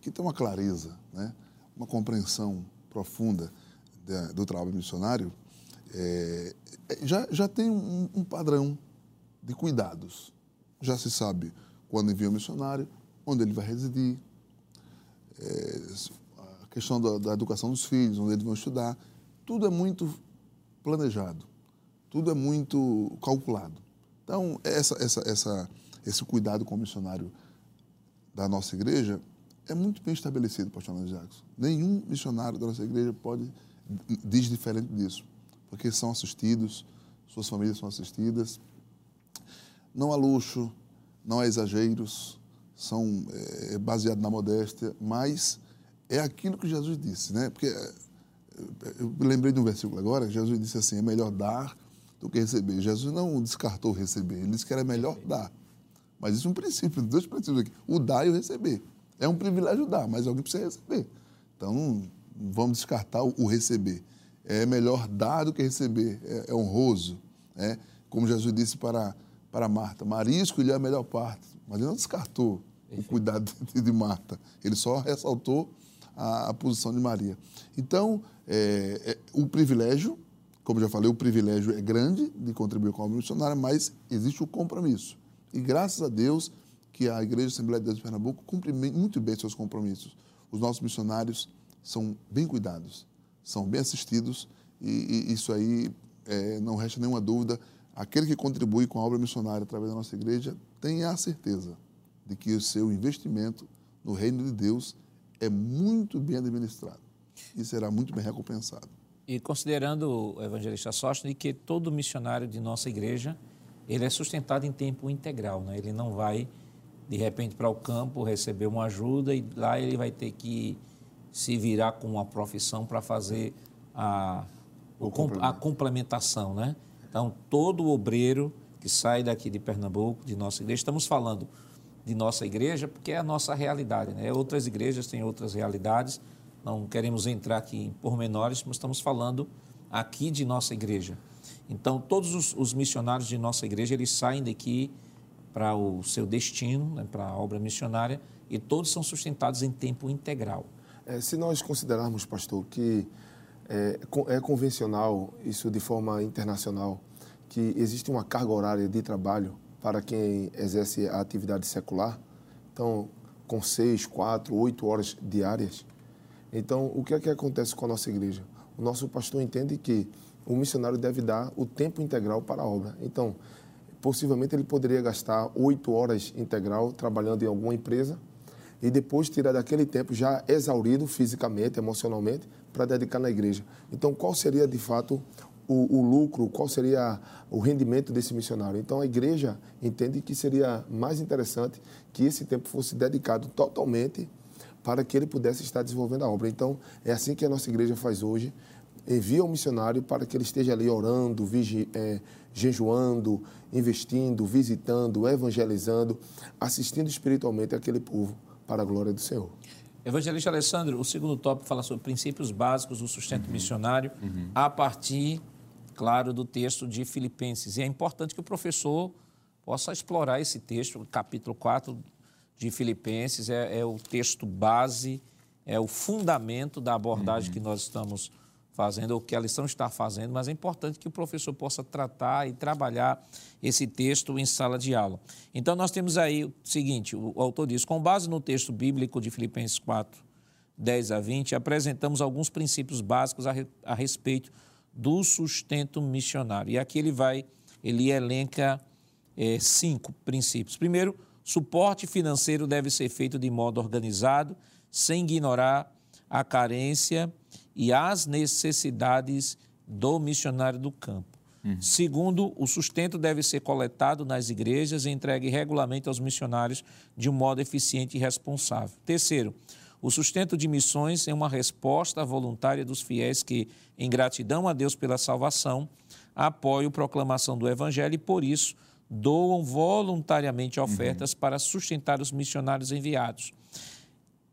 que tem uma clareza, né, uma compreensão profunda de, do trabalho missionário, é, é, já, já tem um, um, padrão de cuidados. Já se sabe quando envia o missionário, onde ele vai residir, é, a questão da, da educação dos filhos, onde eles vão estudar. Tudo é muito planejado. Tudo é muito calculado. Então, essa, essa, essa, esse cuidado com o missionário da nossa igreja é muito bem estabelecido, pastor Ana Jackson. Nenhum missionário da nossa igreja pode diz diferente disso, porque são assistidos, suas famílias são assistidas. Não há luxo, não há exageros, são é, baseados na modéstia, mas é aquilo que Jesus disse, né? Porque é, eu lembrei de um versículo agora, Jesus disse assim: é melhor dar do que receber. Jesus não descartou receber, ele disse que era melhor dar. Mas isso é um princípio, dois princípios aqui: o dar e o receber. É um privilégio dar, mas alguém precisa receber. Então, não vamos descartar o receber. É melhor dar do que receber, é, é honroso. É? Como Jesus disse para, para Marta: Maria escolheu a melhor parte, mas ele não descartou o cuidado de Marta, ele só ressaltou a, a posição de Maria. Então, é, é, o privilégio como já falei, o privilégio é grande de contribuir com a obra missionária, mas existe o compromisso. E graças a Deus que a Igreja Assembleia de Deus de Pernambuco cumpre muito bem seus compromissos. Os nossos missionários são bem cuidados, são bem assistidos e, e isso aí é, não resta nenhuma dúvida. Aquele que contribui com a obra missionária através da nossa igreja tem a certeza de que o seu investimento no reino de Deus é muito bem administrado e será muito bem recompensado. E considerando o evangelista Sóstenes que todo missionário de nossa igreja, ele é sustentado em tempo integral, né? Ele não vai de repente para o campo receber uma ajuda e lá ele vai ter que se virar com uma profissão para fazer a, a complementação, né? Então, todo obreiro que sai daqui de Pernambuco, de nossa igreja, estamos falando de nossa igreja porque é a nossa realidade, né? Outras igrejas têm outras realidades, não queremos entrar aqui em pormenores, mas estamos falando aqui de nossa igreja. Então, todos os, os missionários de nossa igreja, eles saem daqui para o seu destino, né, para a obra missionária, e todos são sustentados em tempo integral. É, se nós considerarmos, pastor, que é, é, convencional, isso de forma internacional, que existe uma carga horária de trabalho para quem exerce a atividade secular, então, com seis, quatro, oito horas diárias. Então, o que é que acontece com a nossa igreja? O nosso pastor entende que o missionário deve dar o tempo integral para a obra. Então, possivelmente ele poderia gastar oito horas integral trabalhando em alguma empresa e depois tirar daquele tempo já exaurido fisicamente, emocionalmente, para dedicar na igreja. Então, qual seria de fato o, o, lucro, qual seria o rendimento desse missionário? Então, a igreja entende que seria mais interessante que esse tempo fosse dedicado totalmente para que ele pudesse estar desenvolvendo a obra. Então, é assim que a nossa igreja faz hoje envia o missionário para que ele esteja ali orando, vigi, é, jejuando, investindo, visitando, evangelizando, assistindo espiritualmente aquele povo para a glória do Senhor. Evangelista Alessandro, o segundo tópico fala sobre princípios básicos do sustento uhum. missionário, uhum. a partir, claro, do texto de Filipenses. E é importante que o professor possa explorar esse texto, capítulo 4 de Filipenses, é, é o texto base, é o fundamento da abordagem uhum. que nós estamos fazendo, ou que a lição está fazendo, mas é importante que o professor possa tratar e trabalhar esse texto em sala de aula. Então, nós temos aí o seguinte: o autor diz, com base no texto bíblico de Filipenses 4, 10 a 20, apresentamos alguns princípios básicos a, a respeito do sustento missionário. E aqui ele vai, ele elenca é, cinco princípios. Primeiro, suporte financeiro deve ser feito de modo organizado, sem ignorar a carência e as necessidades do missionário do campo. Uhum. Segundo, o sustento deve ser coletado nas igrejas e entregue regularmente aos missionários de um modo eficiente e responsável. Terceiro, o sustento de missões é uma resposta voluntária dos fiéis que, em gratidão a Deus pela salvação, apoiam a proclamação do Evangelho e, por isso, doam voluntariamente ofertas uhum. para sustentar os missionários enviados.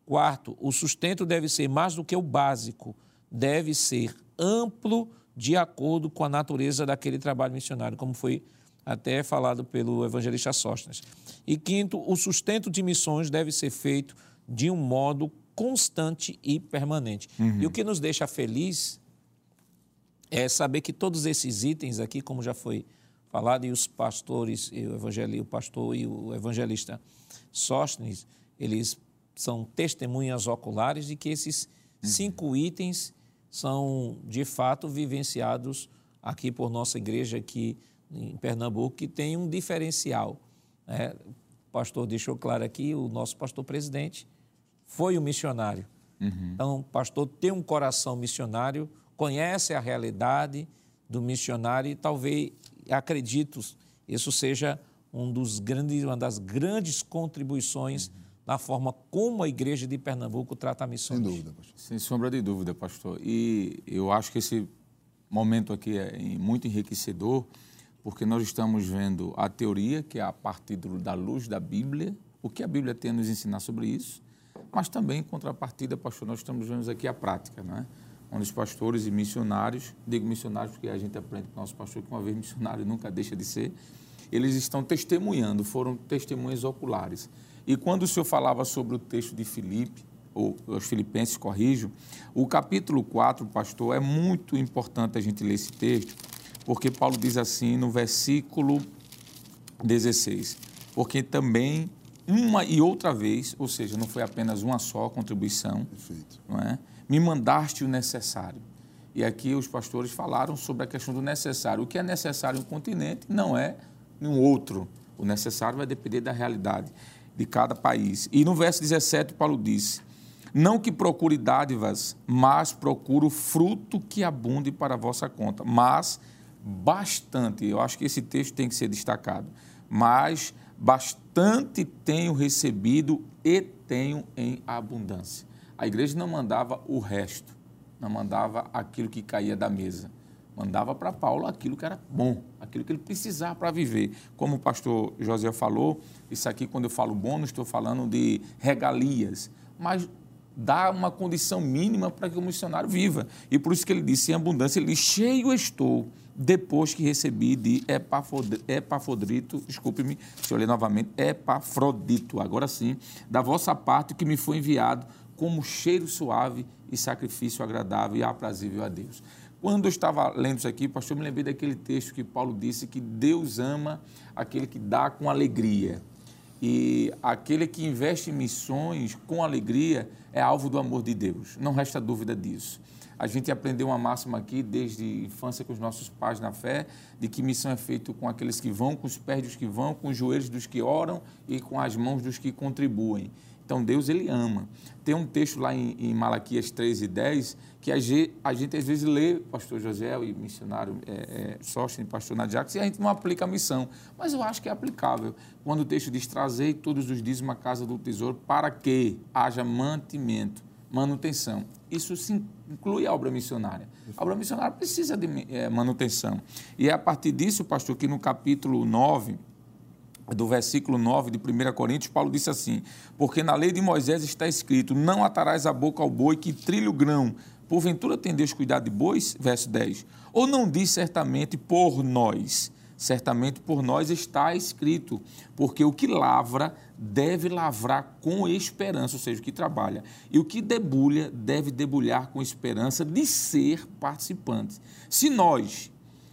Quarto, o sustento deve ser mais do que o básico, deve ser amplo de acordo com a natureza daquele trabalho missionário, como foi até falado pelo evangelista Sóstenes. E quinto, o sustento de missões deve ser feito de um modo constante e permanente. Uhum. E o que nos deixa feliz é saber que todos esses itens aqui, como já foi falado, e os pastores, e o, evangelista, o pastor e o evangelista Sóstenes, eles são testemunhas oculares de que esses. Cinco itens são de fato vivenciados aqui por nossa igreja aqui em Pernambuco, que tem um diferencial. Né? O pastor deixou claro aqui, o nosso pastor presidente foi um missionário. Uhum. Então, o pastor tem um coração missionário, conhece a realidade do missionário e talvez, acredito, isso seja um dos grandes, uma das grandes contribuições uhum na forma como a igreja de Pernambuco trata a missão. Sem dúvida, pastor. Sem sombra de dúvida, pastor. E eu acho que esse momento aqui é muito enriquecedor, porque nós estamos vendo a teoria, que é a partir da luz da Bíblia, o que a Bíblia tem a nos ensinar sobre isso, mas também, em contrapartida, pastor, nós estamos vendo aqui a prática, né? onde os pastores e missionários, digo missionários porque a gente aprende com o nosso pastor que uma vez missionário nunca deixa de ser, eles estão testemunhando, foram testemunhas oculares e quando o senhor falava sobre o texto de Filipe, ou os Filipenses, corrijo, o capítulo 4, pastor, é muito importante a gente ler esse texto, porque Paulo diz assim no versículo 16: Porque também uma e outra vez, ou seja, não foi apenas uma só contribuição, Perfeito. não é? me mandaste o necessário. E aqui os pastores falaram sobre a questão do necessário. O que é necessário em um continente não é em um outro. O necessário vai depender da realidade de cada país. E no verso 17, Paulo disse: Não que procure dádivas, mas procuro fruto que abunde para a vossa conta. Mas bastante, eu acho que esse texto tem que ser destacado. Mas bastante tenho recebido e tenho em abundância. A igreja não mandava o resto, não mandava aquilo que caía da mesa mandava para Paulo aquilo que era bom, aquilo que ele precisava para viver. Como o pastor José falou, isso aqui, quando eu falo não estou falando de regalias, mas dá uma condição mínima para que o missionário viva. E por isso que ele disse em abundância, ele cheio estou, depois que recebi de Epafrodito, desculpe-me, se eu ler novamente, Epafrodito, agora sim, da vossa parte que me foi enviado como cheiro suave e sacrifício agradável e aprazível a Deus. Quando eu estava lendo isso aqui, pastor, eu me lembrei daquele texto que Paulo disse que Deus ama aquele que dá com alegria. E aquele que investe em missões com alegria é alvo do amor de Deus. Não resta dúvida disso. A gente aprendeu uma máxima aqui desde infância com os nossos pais na fé, de que missão é feita com aqueles que vão, com os pés dos que vão, com os joelhos dos que oram e com as mãos dos que contribuem. Então Deus ele ama. Tem um texto lá em, em Malaquias 3 e 10 que a gente, a gente, às vezes lê pastor José e missionário é, é, pastor Nadiax e a gente não aplica a missão. Mas eu acho que é aplicável. Quando o texto diz, trazei todos os dias uma casa do tesouro para que haja mantimento, manutenção. Isso se inclui a obra missionária. A obra missionária precisa de é, manutenção. E é a partir disso, pastor, que no capítulo 9 do versículo 9 de 1 Coríntios, Paulo disse assim: Porque na lei de Moisés está escrito: Não atarás a boca ao boi que trilha o grão. Porventura tem Deus cuidado de bois? Verso 10. Ou não diz certamente por nós? Certamente por nós está escrito, porque o que lavra deve lavrar com esperança, ou seja, o que trabalha. E o que debulha deve debulhar com esperança de ser participantes. Se nós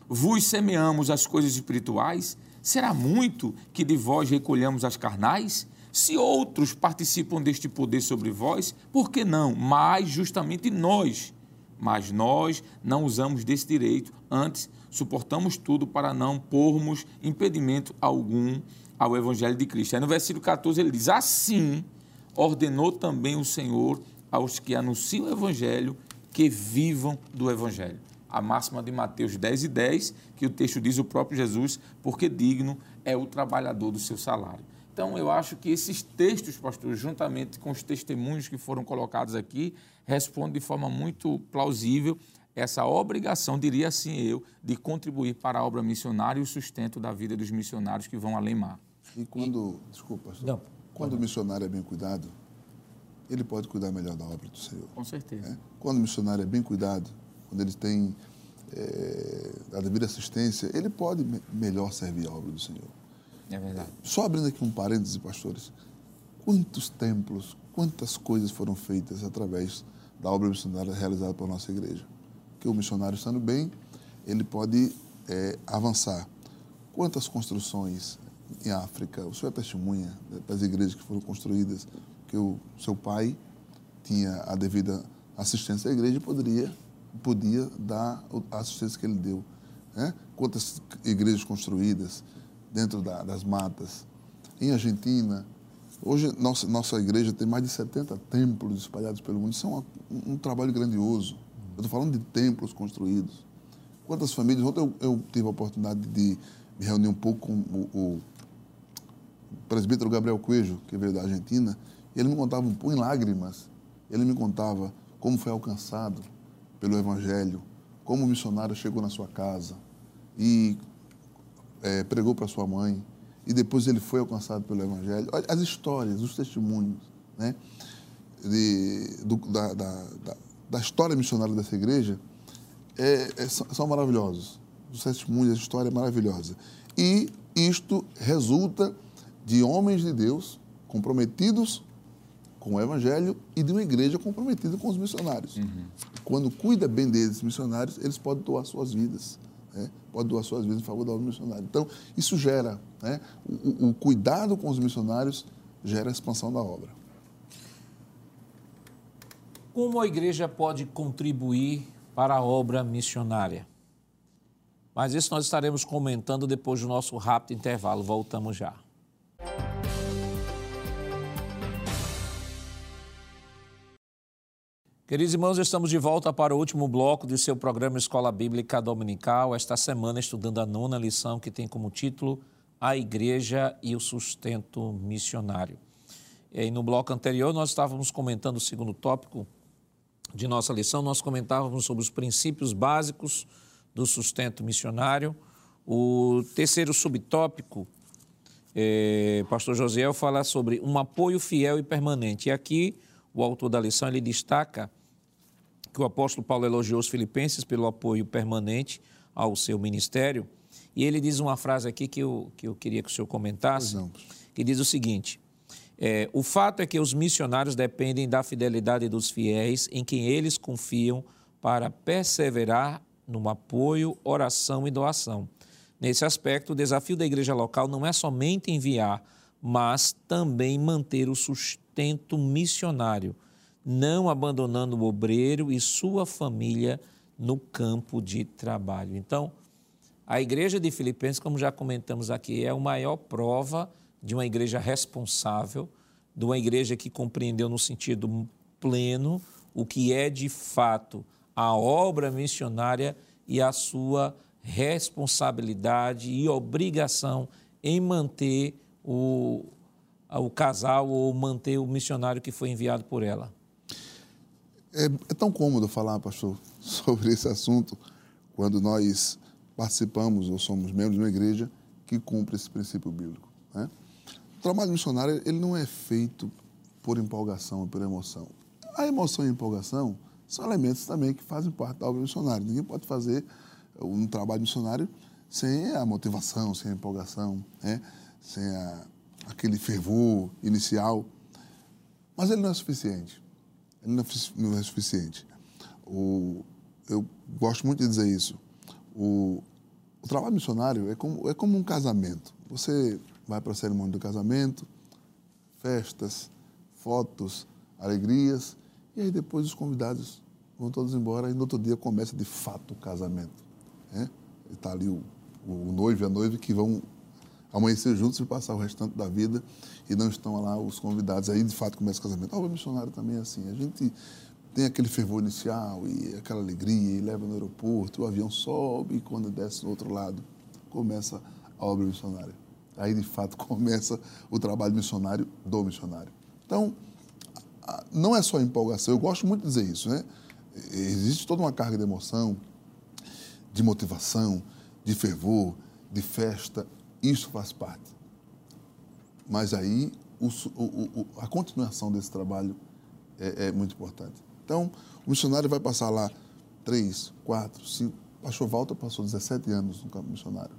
vos semeamos as coisas espirituais, Será muito que de vós recolhamos as carnais? Se outros participam deste poder sobre vós, por que não? Mas justamente nós. Mas nós não usamos desse direito, antes suportamos tudo para não pormos impedimento algum ao Evangelho de Cristo. Aí no versículo 14 ele diz: Assim ordenou também o Senhor aos que anunciam o Evangelho que vivam do Evangelho a máxima de Mateus 10 e 10, que o texto diz o próprio Jesus, porque digno é o trabalhador do seu salário. Então, eu acho que esses textos, pastor, juntamente com os testemunhos que foram colocados aqui, respondem de forma muito plausível essa obrigação, diria assim eu, de contribuir para a obra missionária e o sustento da vida dos missionários que vão além mar. E quando, e... desculpa, pastor, não, quando o missionário é bem cuidado, ele pode cuidar melhor da obra do Senhor. Com certeza. É? Quando o missionário é bem cuidado, quando ele tem é, a devida assistência, ele pode me melhor servir a obra do Senhor. É verdade. Só abrindo aqui um parêntese, pastores, quantos templos, quantas coisas foram feitas através da obra missionária realizada pela nossa igreja? Que o missionário estando bem, ele pode é, avançar. Quantas construções em África, o senhor é testemunha das igrejas que foram construídas, que o seu pai tinha a devida assistência à igreja e poderia podia dar a assistência que ele deu. Né? Quantas igrejas construídas dentro da, das matas. Em Argentina, hoje nossa, nossa igreja tem mais de 70 templos espalhados pelo mundo. Isso é um, um trabalho grandioso. Eu estou falando de templos construídos. Quantas famílias. Ontem eu, eu tive a oportunidade de me reunir um pouco com o, o presbítero Gabriel Coelho, que veio da Argentina, ele me contava um pouco em lágrimas. Ele me contava como foi alcançado pelo Evangelho, como o missionário chegou na sua casa e é, pregou para sua mãe, e depois ele foi alcançado pelo Evangelho. As histórias, os testemunhos né, de, do, da, da, da, da, história missionária dessa igreja é, é, são maravilhosos. Os testemunhos, a história é maravilhosa. E isto resulta de homens de Deus comprometidos com o Evangelho e de uma igreja comprometida com os missionários. Uhum. Quando cuida bem desses missionários, eles podem doar suas vidas. Né? Podem doar suas vidas em favor da obra missionária. Então, isso gera, né? o, o cuidado com os missionários gera a expansão da obra. Como a igreja pode contribuir para a obra missionária? Mas isso nós estaremos comentando depois do nosso rápido intervalo. Voltamos já. Queridos irmãos, estamos de volta para o último bloco do seu programa Escola Bíblica Dominical. Esta semana, estudando a nona lição que tem como título A Igreja e o Sustento Missionário. E no bloco anterior, nós estávamos comentando o segundo tópico de nossa lição, nós comentávamos sobre os princípios básicos do sustento missionário. O terceiro subtópico, eh, pastor Josiel, fala sobre um apoio fiel e permanente. E aqui o autor da lição, ele destaca que o apóstolo Paulo elogiou os filipenses pelo apoio permanente ao seu ministério. E ele diz uma frase aqui que eu, que eu queria que o senhor comentasse, que diz o seguinte: é, o fato é que os missionários dependem da fidelidade dos fiéis em quem eles confiam para perseverar no apoio, oração e doação. Nesse aspecto, o desafio da igreja local não é somente enviar, mas também manter o sustento missionário, não abandonando o obreiro e sua família no campo de trabalho. Então, a igreja de Filipenses, como já comentamos aqui, é a maior prova de uma igreja responsável, de uma igreja que compreendeu no sentido pleno o que é de fato a obra missionária e a sua responsabilidade e obrigação em manter o, o casal ou manter o missionário que foi enviado por ela. É, é tão cômodo falar, pastor, sobre esse assunto quando nós participamos ou somos membros de uma igreja que cumpre esse princípio bíblico. Né? O trabalho missionário ele não é feito por empolgação, por emoção. A emoção e a empolgação são elementos também que fazem parte da obra missionária. Ninguém pode fazer um trabalho missionário sem a motivação, sem a empolgação, né? Sem a, aquele fervor inicial. Mas ele não é suficiente. Ele não é suficiente. O, eu gosto muito de dizer isso. O, o trabalho missionário é como, é como um casamento. Você vai para a cerimônia do casamento, festas, fotos, alegrias, e aí depois os convidados vão todos embora e no outro dia começa de fato o casamento. Né? Está ali o, o noivo e a noiva que vão amanhecer juntos e passar o restante da vida e não estão lá os convidados. Aí de fato começa o casamento. A obra missionária também é assim. A gente tem aquele fervor inicial e aquela alegria, e leva no aeroporto, o avião sobe e quando desce no outro lado começa a obra missionária. Aí de fato começa o trabalho missionário do missionário. Então, não é só empolgação, eu gosto muito de dizer isso, né? Existe toda uma carga de emoção, de motivação, de fervor, de festa, isso faz parte. Mas aí o, o, a continuação desse trabalho é, é muito importante. Então, o missionário vai passar lá três, quatro, cinco. O pastor Walter passou 17 anos no campo missionário.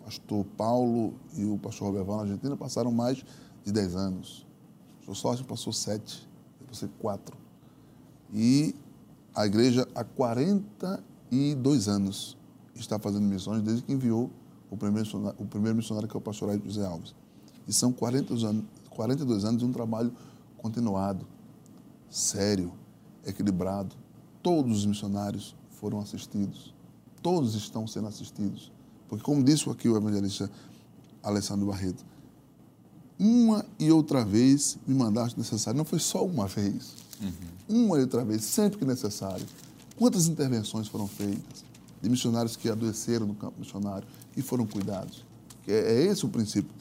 O pastor Paulo e o pastor Roberval na Argentina passaram mais de 10 anos. O pastor Sócio passou sete, depois quatro. E a igreja há 42 anos está fazendo missões desde que enviou o primeiro missionário, o primeiro missionário que é o pastor José Alves. E são 40 anos, 42 anos de um trabalho continuado, sério, equilibrado. Todos os missionários foram assistidos. Todos estão sendo assistidos. Porque, como disse aqui o evangelista Alessandro Barreto, uma e outra vez me mandaste necessário. Não foi só uma vez. Uhum. Uma e outra vez, sempre que necessário. Quantas intervenções foram feitas de missionários que adoeceram no campo missionário e foram cuidados? É, é esse o princípio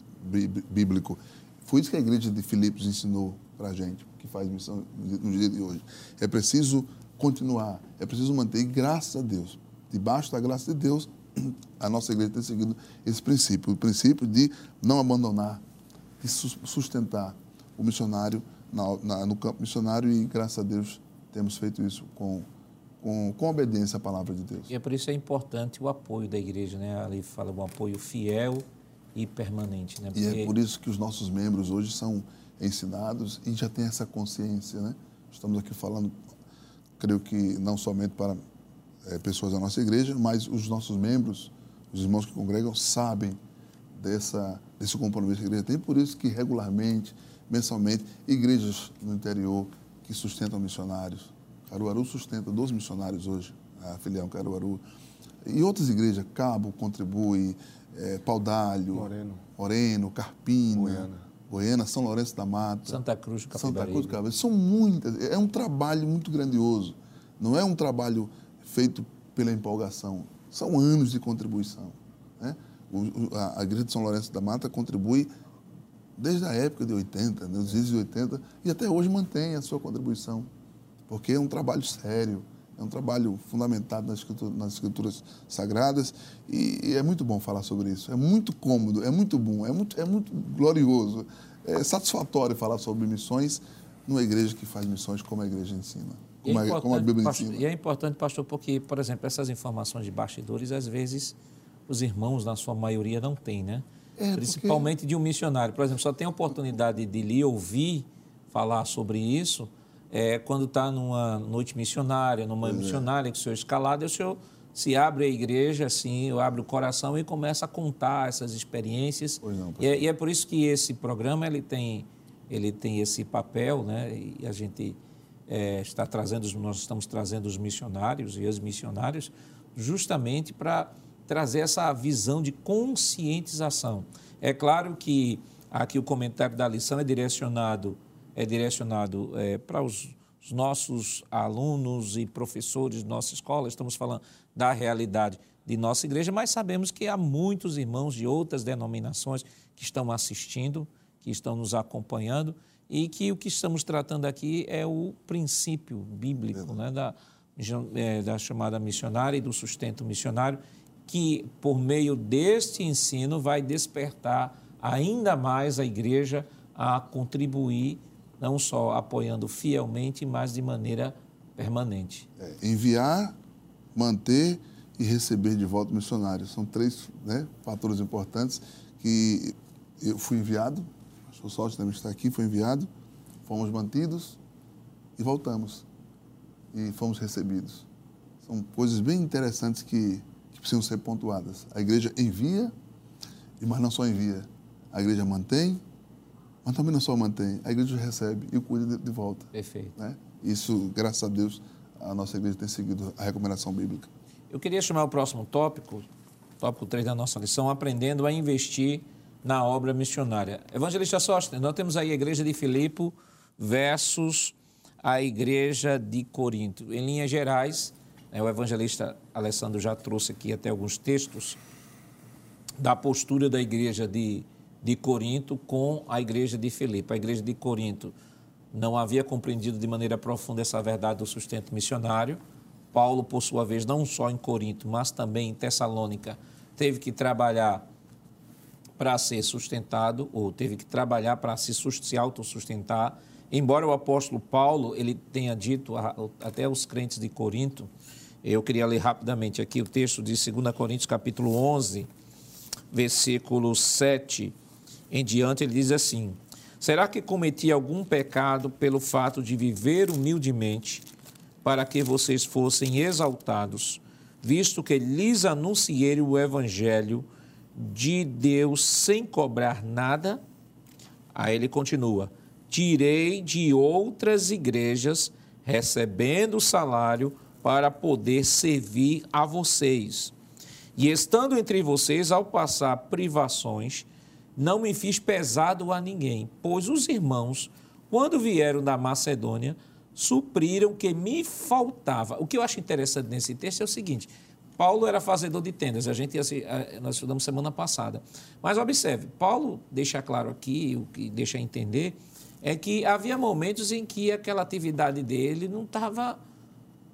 bíblico. Foi isso que a igreja de Filipos ensinou para a gente que faz missão no dia de hoje. É preciso continuar, é preciso manter, e graças a Deus, debaixo da graça de Deus, a nossa igreja tem seguido esse princípio, o princípio de não abandonar, de sustentar o missionário na, na, no campo missionário e, graças a Deus, temos feito isso com, com, com obediência à palavra de Deus. E é por isso é importante o apoio da igreja, né? Ali fala um apoio fiel e permanente, né? Porque... E é por isso que os nossos membros hoje são ensinados e já tem essa consciência, né? Estamos aqui falando, creio que não somente para é, pessoas da nossa igreja, mas os nossos membros, os irmãos que congregam, sabem dessa, desse compromisso que a igreja tem, por isso que regularmente, mensalmente, igrejas no interior que sustentam missionários. Caruaru sustenta 12 missionários hoje, a filial Caruaru. E outras igrejas, Cabo contribui, é, Paudalho, Moreno, Moreno Carpina, Goiânia. Goiânia, São Lourenço da Mata, Santa Cruz do Santa Cruz Capibaribe. São muitas. É um trabalho muito grandioso. Não é um trabalho feito pela empolgação. São anos de contribuição. Né? O, a, a Igreja de São Lourenço da Mata contribui desde a época de 80, né, dos anos de 80, e até hoje mantém a sua contribuição. Porque é um trabalho sério, é um trabalho fundamentado nas, escrituras, nas escrituras sagradas e, e, é muito bom falar sobre isso. É muito cômodo, é muito bom, é muito, é muito glorioso, é satisfatório falar sobre missões, numa igreja que faz missões como a igreja ensina, é como, a, como a Bíblia pastor, ensina. E é importante, pastor, porque, por exemplo, essas informações de bastidores, às vezes, os irmãos, na sua maioria, não têm, né? É, Principalmente de um missionário. Por exemplo, só tem a oportunidade de lhe ouvir falar sobre isso é, quando está numa noite missionária, numa missionária que o senhor é escalado, o senhor se abre a igreja, assim, abre o coração e começa a contar essas experiências. Não, e, é, e é por isso que esse programa ele tem, ele tem esse papel, né? E a gente é, está trazendo, nós estamos trazendo os missionários e os missionários justamente para trazer essa visão de conscientização. É claro que aqui o comentário da lição é direcionado é direcionado é, para os, os nossos alunos e professores de nossa escola. Estamos falando da realidade de nossa igreja, mas sabemos que há muitos irmãos de outras denominações que estão assistindo, que estão nos acompanhando e que o que estamos tratando aqui é o princípio bíblico né, da, é, da chamada missionária e do sustento missionário, que por meio deste ensino vai despertar ainda mais a igreja a contribuir, não só apoiando fielmente, mas de maneira permanente. É, enviar, manter e receber de volta missionários. São três né, fatores importantes que eu fui enviado, o Sorte também está aqui, foi enviado, fomos mantidos e voltamos. E fomos recebidos. São coisas bem interessantes que, que precisam ser pontuadas. A igreja envia, mas não só envia. A igreja mantém, mas também não só mantém. A igreja recebe e cuida de, de volta. Perfeito. Né? Isso, graças a Deus, a nossa igreja tem seguido a recomendação bíblica. Eu queria chamar o próximo tópico, tópico 3 da nossa lição, aprendendo a investir na obra missionária. Evangelista Sóstenes, nós temos aí a igreja de Filipe versus a igreja de Corinto. Em linhas gerais, né, o evangelista Alessandro já trouxe aqui até alguns textos da postura da igreja de, de Corinto com a igreja de Filipe. A igreja de Corinto não havia compreendido de maneira profunda essa verdade do sustento missionário. Paulo, por sua vez, não só em Corinto, mas também em Tessalônica, teve que trabalhar para ser sustentado, ou teve que trabalhar para se, se autossustentar. Embora o apóstolo Paulo ele tenha dito a- até os crentes de Corinto, eu queria ler rapidamente aqui o texto de 2 Coríntios, capítulo 11, versículo 7 em diante, ele diz assim: Será que cometi algum pecado pelo fato de viver humildemente, para que vocês fossem exaltados, visto que lhes anunciei o evangelho de Deus sem cobrar nada? Aí ele continua: Tirei de outras igrejas, recebendo salário, para poder servir a vocês. E estando entre vocês, ao passar privações, não me fiz pesado a ninguém, pois os irmãos, quando vieram da Macedônia, supriram o que me faltava. O que eu acho interessante nesse texto é o seguinte: Paulo era fazedor de tendas, a gente nós estudamos semana passada. Mas observe, Paulo deixa claro aqui, o que deixa entender é que havia momentos em que aquela atividade dele não estava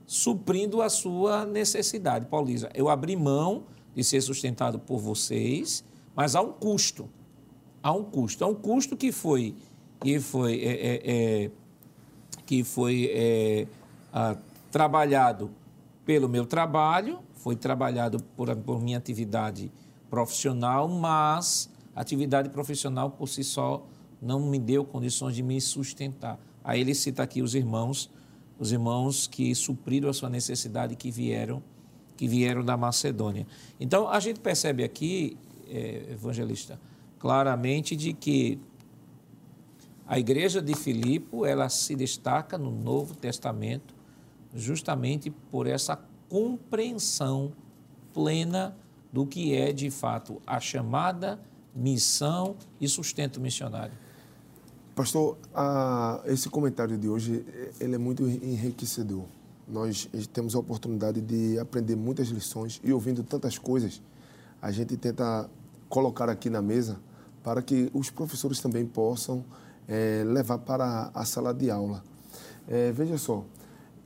suprindo a sua necessidade. Paulo diz, eu abri mão de ser sustentado por vocês, mas há um custo. Há um custo. Há um custo que foi, que foi, é, é, é, que foi é, ah, trabalhado pelo meu trabalho, foi trabalhado por, por minha atividade profissional, mas a atividade profissional por si só não me deu condições de me sustentar. Aí ele cita aqui os irmãos, os irmãos que supriram a sua necessidade que vieram, que vieram da Macedônia. Então a gente percebe aqui, eh, evangelista, claramente de que a igreja de Filipe, ela se destaca no Novo Testamento justamente por essa compreensão plena do que é de fato a chamada missão e sustento missionário. Pastor, a- esse comentário de hoje ele é muito enriquecedor. Nós temos a oportunidade de aprender muitas lições e ouvindo tantas coisas, a gente tenta colocar aqui na mesa para que os professores também possam eh, levar para a sala de aula. Eh, veja só,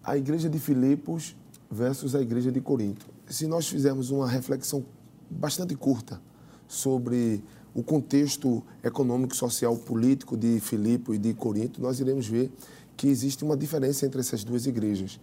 a igreja de Filipos versus a igreja de Corinto. Se nós fizermos uma reflexão bastante curta sobre o contexto econômico, social, político de Filipe e de Corinto, nós iremos ver que existe uma diferença entre essas duas igrejas.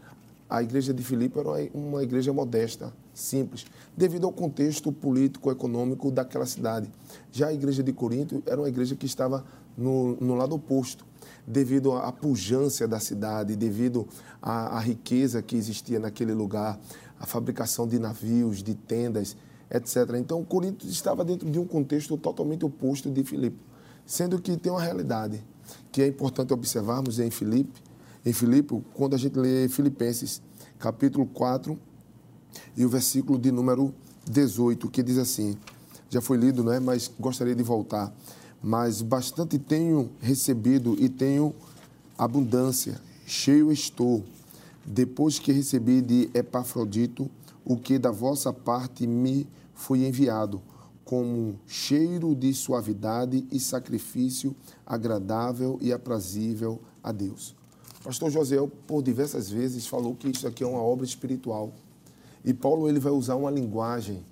A igreja de Filipe era uma igreja modesta, simples, devido ao contexto político, econômico daquela cidade. Já a igreja de Corinto era uma igreja que estava no, no lado oposto, devido à pujança da cidade, devido à, à riqueza que existia naquele lugar, a fabricação de navios, de tendas, etc. Então, Corinto estava dentro de um contexto totalmente oposto de Filipe, sendo que tem uma realidade que é importante observarmos em Filipe, em Filipe, quando a gente lê Filipenses, capítulo 4, e o versículo de número 18, que diz assim: já foi lido, não é? Mas gostaria de voltar. Mas bastante tenho recebido e tenho abundância, cheio estou, depois que recebi de Epafrodito o que da vossa parte me foi enviado, como cheiro de suavidade e sacrifício agradável e aprazível a Deus. Pastor Josiel, por diversas vezes, falou que isso aqui é uma obra espiritual. E Paulo ele vai usar uma linguagem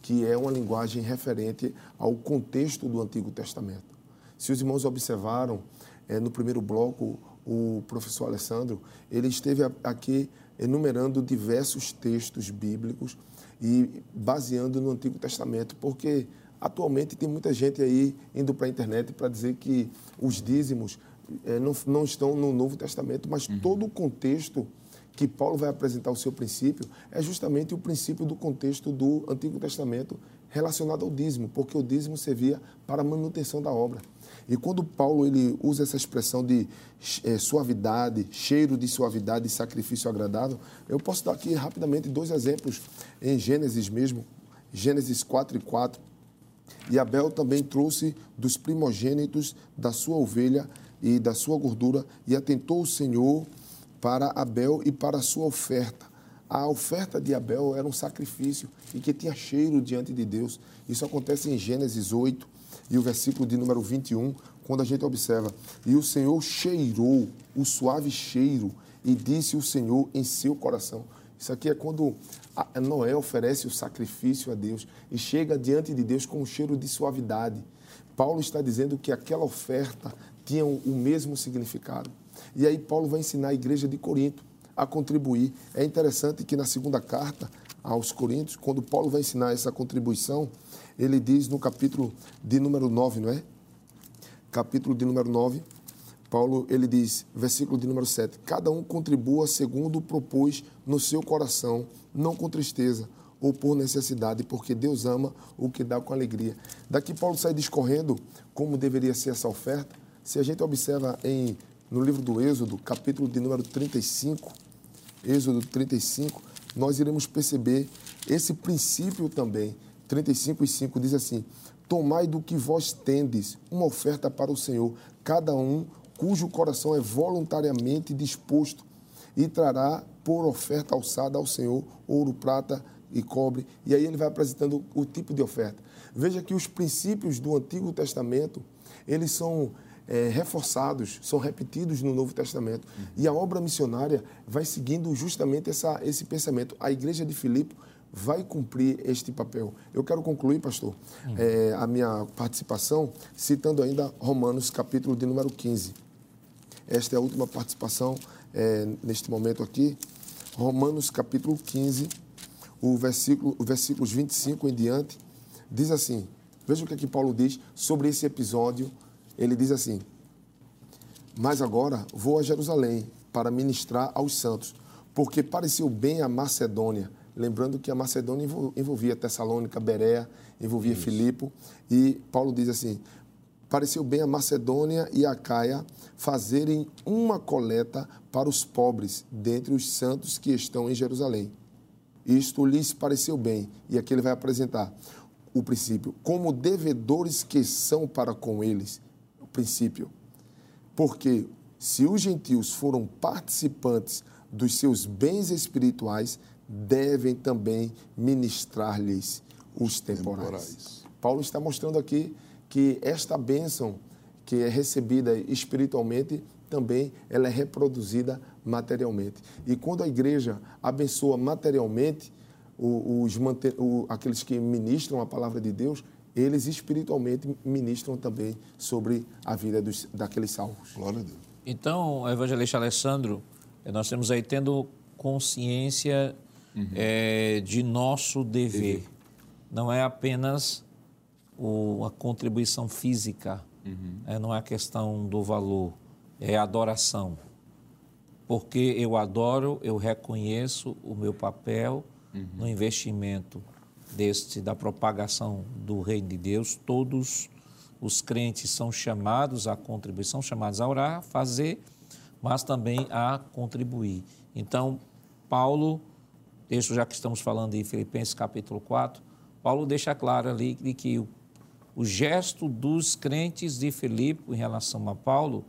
que é uma linguagem referente ao contexto do Antigo Testamento. Se os irmãos observaram, é, no primeiro bloco, o professor Alessandro, ele esteve aqui enumerando diversos textos bíblicos e baseando no Antigo Testamento, porque atualmente tem muita gente aí indo para a internet para dizer que os dízimos é, não, não estão no Novo Testamento, mas uhum. todo o contexto que Paulo vai apresentar o seu princípio é justamente o princípio do contexto do Antigo Testamento relacionado ao dízimo, porque o dízimo servia para a manutenção da obra. E quando Paulo ele usa essa expressão de é, suavidade, cheiro de suavidade e sacrifício agradável, eu posso dar aqui rapidamente dois exemplos em Gênesis mesmo, Gênesis 4 e 4. E Abel também trouxe dos primogênitos da sua ovelha e da sua gordura, e atentou o Senhor para Abel e para a sua oferta. A oferta de Abel era um sacrifício e que tinha cheiro diante de Deus. Isso acontece em Gênesis 8 e o versículo de número 21, quando a gente observa: E o Senhor cheirou o suave cheiro e disse o Senhor em seu coração. Isso aqui é quando Noé oferece o sacrifício a Deus e chega diante de Deus com um cheiro de suavidade. Paulo está dizendo que aquela oferta tinham o mesmo significado. E aí Paulo vai ensinar a igreja de Corinto a contribuir. É interessante que na segunda carta aos Coríntios, quando Paulo vai ensinar essa contribuição, ele diz no capítulo de número 9, não é? Capítulo de número 9, Paulo, ele diz, versículo de número 7, cada um contribua segundo propôs no seu coração, não com tristeza ou por necessidade, porque Deus ama o que dá com alegria. Daqui Paulo sai discorrendo como deveria ser essa oferta, se a gente observa em, no livro do Êxodo, capítulo de número 35, Êxodo 35, nós iremos perceber esse princípio também. 35 e 5 diz assim: Tomai do que vós tendes uma oferta para o Senhor, cada um cujo coração é voluntariamente disposto, e trará por oferta alçada ao Senhor ouro, prata e cobre. E aí ele vai apresentando o tipo de oferta. Veja que os princípios do Antigo Testamento, eles são é, reforçados, são repetidos no Novo Testamento. Uhum. E a obra missionária vai seguindo justamente essa, esse pensamento. A igreja de Filipe vai cumprir este papel. Eu quero concluir, pastor, uhum. é, a minha participação citando ainda Romanos, capítulo de número 15. Esta é a última participação é, neste momento aqui. Romanos, capítulo 15, o versículo, versículos 25 em diante, diz assim: Veja o que aqui Paulo diz sobre esse episódio ele diz assim: Mas agora vou a Jerusalém para ministrar aos santos, porque pareceu bem a Macedônia. Lembrando que a Macedônia envolvia Tessalônica, Berea, envolvia Isso. Filipe. E Paulo diz assim: pareceu bem a Macedônia e a Caia fazerem uma coleta para os pobres dentre os santos que estão em Jerusalém. Isto lhes pareceu bem. E aqui ele vai apresentar o princípio. Como devedores que são para com eles, princípio. Porque se os gentios foram participantes dos seus bens espirituais, devem também ministrar-lhes os temporais. temporais. Paulo está mostrando aqui que esta bênção que é recebida espiritualmente também ela é reproduzida materialmente. E quando a igreja abençoa materialmente os, os aqueles que ministram a palavra de Deus, eles espiritualmente ministram também sobre a vida dos, daqueles salvos. Glória a Deus. Então, evangelista Alessandro, eh, nós temos aí tendo consciência uhum. é, de nosso dever. Não é apenas o, a contribuição física, uhum. é, não é a questão do valor, é a adoração. Porque eu adoro, eu reconheço o meu papel uhum. no investimento deste da propagação do reino de Deus. Todos os crentes são chamados à contribuição, chamados a orar, fazer, mas também a contribuir. Então, Paulo, texto já que estamos falando de Filipenses capítulo 4, Paulo deixa claro ali que o, o gesto dos crentes de Filipe em relação a Paulo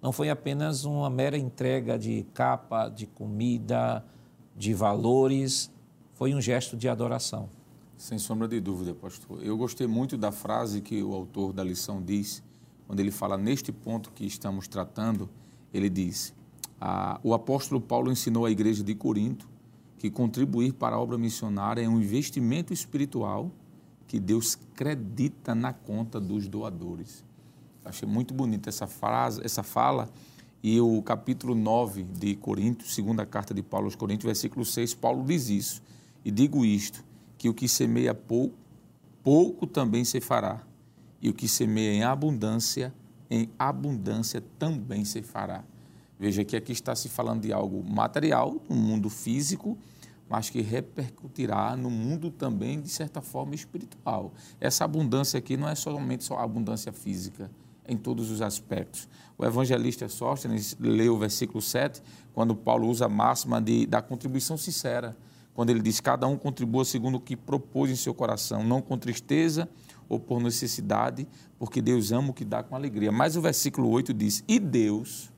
não foi apenas uma mera entrega de capa, de comida, de valores, foi um gesto de adoração. Sem sombra de dúvida, pastor. Eu gostei muito da frase que o autor da lição diz, quando ele fala neste ponto que estamos tratando, ele diz: ah, o apóstolo Paulo ensinou à igreja de Corinto que contribuir para a obra missionária é um investimento espiritual que Deus credita na conta dos doadores. Achei muito bonita essa frase, essa fala. E o capítulo 9 de Coríntios, segunda carta de Paulo aos Coríntios, versículo 6, Paulo diz isso. E digo isto, que o que semeia pouco, pouco também se fará. E o que semeia em abundância, em abundância também se fará. Veja que aqui está se falando de algo material, no mundo físico, mas que repercutirá no mundo também, de certa forma, espiritual. Essa abundância aqui não é somente só abundância física, em todos os aspectos. O evangelista Sóstenes leu o versículo 7, quando Paulo usa a máxima de, da contribuição sincera, quando ele diz: Cada um contribua segundo o que propôs em seu coração, não com tristeza ou por necessidade, porque Deus ama o que dá com alegria. Mas o versículo 8 diz: E Deus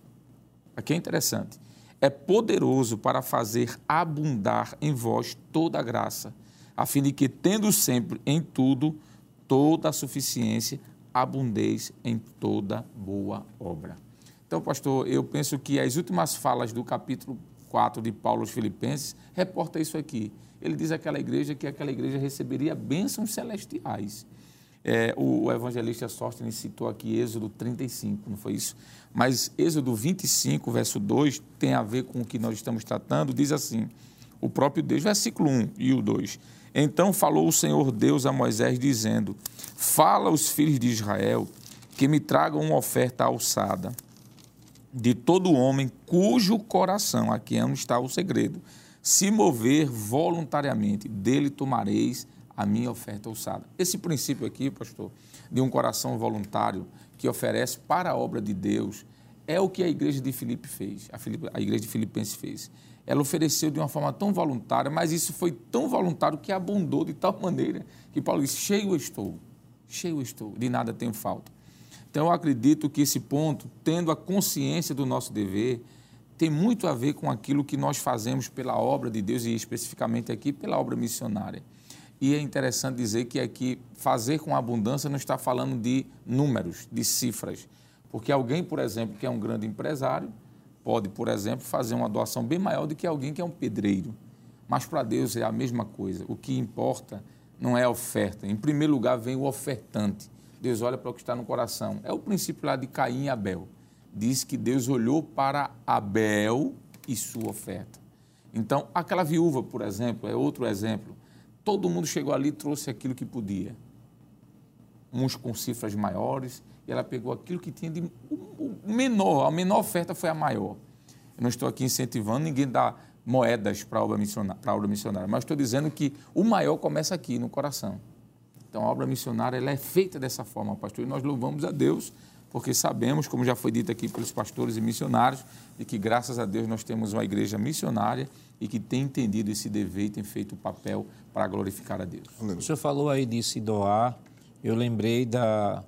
aqui é interessante, é poderoso para fazer abundar em vós toda a graça, a fim de que, tendo sempre em tudo toda a suficiência, abundeis em toda boa obra. Então, pastor, eu penso que as últimas falas do capítulo 4 de Paulo aos Filipenses reporta isso aqui. Ele diz àquela igreja que aquela igreja receberia bênçãos celestiais. É, o, evangelista Sóstenes citou aqui Êxodo 35, não foi isso? Mas Êxodo 25, verso 2, tem a ver com o que nós estamos tratando, diz assim, o próprio Deus, versículo 1 e o 2. Então falou o Senhor Deus a Moisés, dizendo, fala aos filhos de Israel que me tragam uma oferta alçada de todo homem cujo coração, aqui é está o segredo, se mover voluntariamente, dele tomareis a minha oferta alçada. Esse princípio aqui, pastor, de um coração voluntário que oferece para a obra de Deus, é o que a igreja de Filipe fez, a, Filipe, a igreja de Filipenses fez. Ela ofereceu de uma forma tão voluntária, mas isso foi tão voluntário que abundou de tal maneira que Paulo disse: cheio estou, cheio estou, de nada tenho falta. Então eu acredito que esse ponto, tendo a consciência do nosso dever, tem muito a ver com aquilo que nós fazemos pela obra de Deus e especificamente aqui pela obra missionária. E é interessante dizer que aqui fazer com abundância não está falando de números, de cifras. Porque alguém, por exemplo, que é um grande empresário, pode, por exemplo, fazer uma doação bem maior do que alguém que é um pedreiro. Mas para Deus é a mesma coisa. O que importa não é a oferta. Em primeiro lugar vem o ofertante. Deus olha para o que está no coração. É o princípio lá de Caim e Abel. Diz que Deus olhou para Abel e sua oferta. Então, aquela viúva, por exemplo, é outro exemplo todo mundo chegou ali e trouxe aquilo que podia. Uns com cifras maiores, e ela pegou aquilo que tinha de menor, a menor oferta foi a maior. Eu não estou aqui incentivando ninguém dar moedas a obra missionária, para a obra missionária, mas estou dizendo que o maior começa aqui, no coração. Então, a obra missionária ela é feita dessa forma, pastor, e nós louvamos a Deus, porque sabemos, como já foi dito aqui pelos pastores e missionários, de que, graças a Deus, nós temos uma igreja missionária e que tem entendido esse dever e tem feito o papel para glorificar a Deus. O senhor falou aí de se doar, eu lembrei da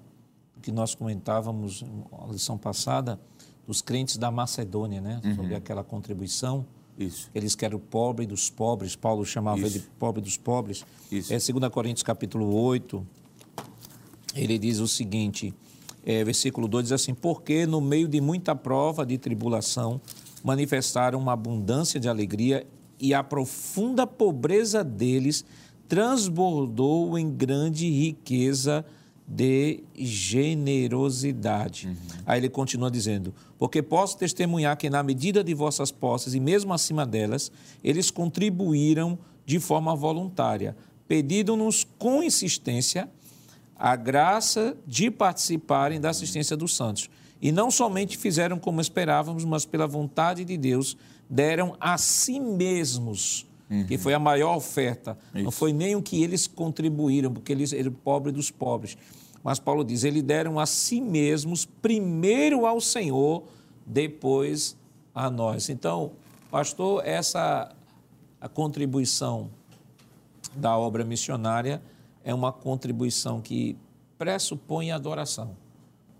que nós comentávamos na lição passada dos crentes da Macedônia, né? Uhum. Sobre aquela contribuição. Isso. Eles querem o pobre dos pobres, Paulo chamava Isso. ele de pobre dos pobres. Isso. É 2 Coríntios capítulo 8, ele diz o seguinte, é, versículo 2 diz assim, porque no meio de muita prova, de tribulação, manifestaram uma abundância de alegria e a profunda pobreza deles transbordou em grande riqueza de generosidade. Uhum. Aí ele continua dizendo: Porque posso testemunhar que, na medida de vossas posses e mesmo acima delas, eles contribuíram de forma voluntária, pedindo-nos com insistência a graça de participarem da assistência dos santos. E não somente fizeram como esperávamos, mas pela vontade de Deus, deram a si mesmos, uhum. que foi a maior oferta. Isso. Não foi nem o que eles contribuíram, porque eles eram pobres dos pobres. Mas Paulo diz: eles deram a si mesmos, primeiro ao Senhor, depois a nós. Então, pastor, essa a contribuição da obra missionária é uma contribuição que pressupõe adoração.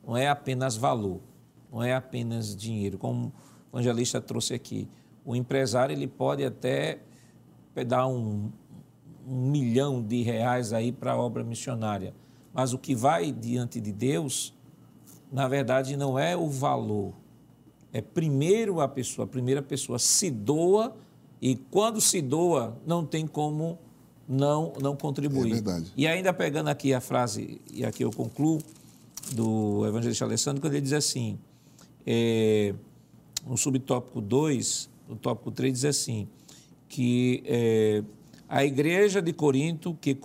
Não é apenas valor, não é apenas dinheiro. Como o evangelista trouxe aqui, o empresário ele pode até dar um, um milhão de reais aí para a obra missionária, mas o que vai diante de Deus, na verdade, não é o valor. É primeiro a pessoa, a primeira pessoa se doa e quando se doa, não tem como não, não contribuir. É verdade. E ainda pegando aqui a frase, e aqui eu concluo, do evangelista Alessandro, quando ele diz assim, é, no subtópico 2, no tópico 3 diz assim, que é, a igreja de Corinto que,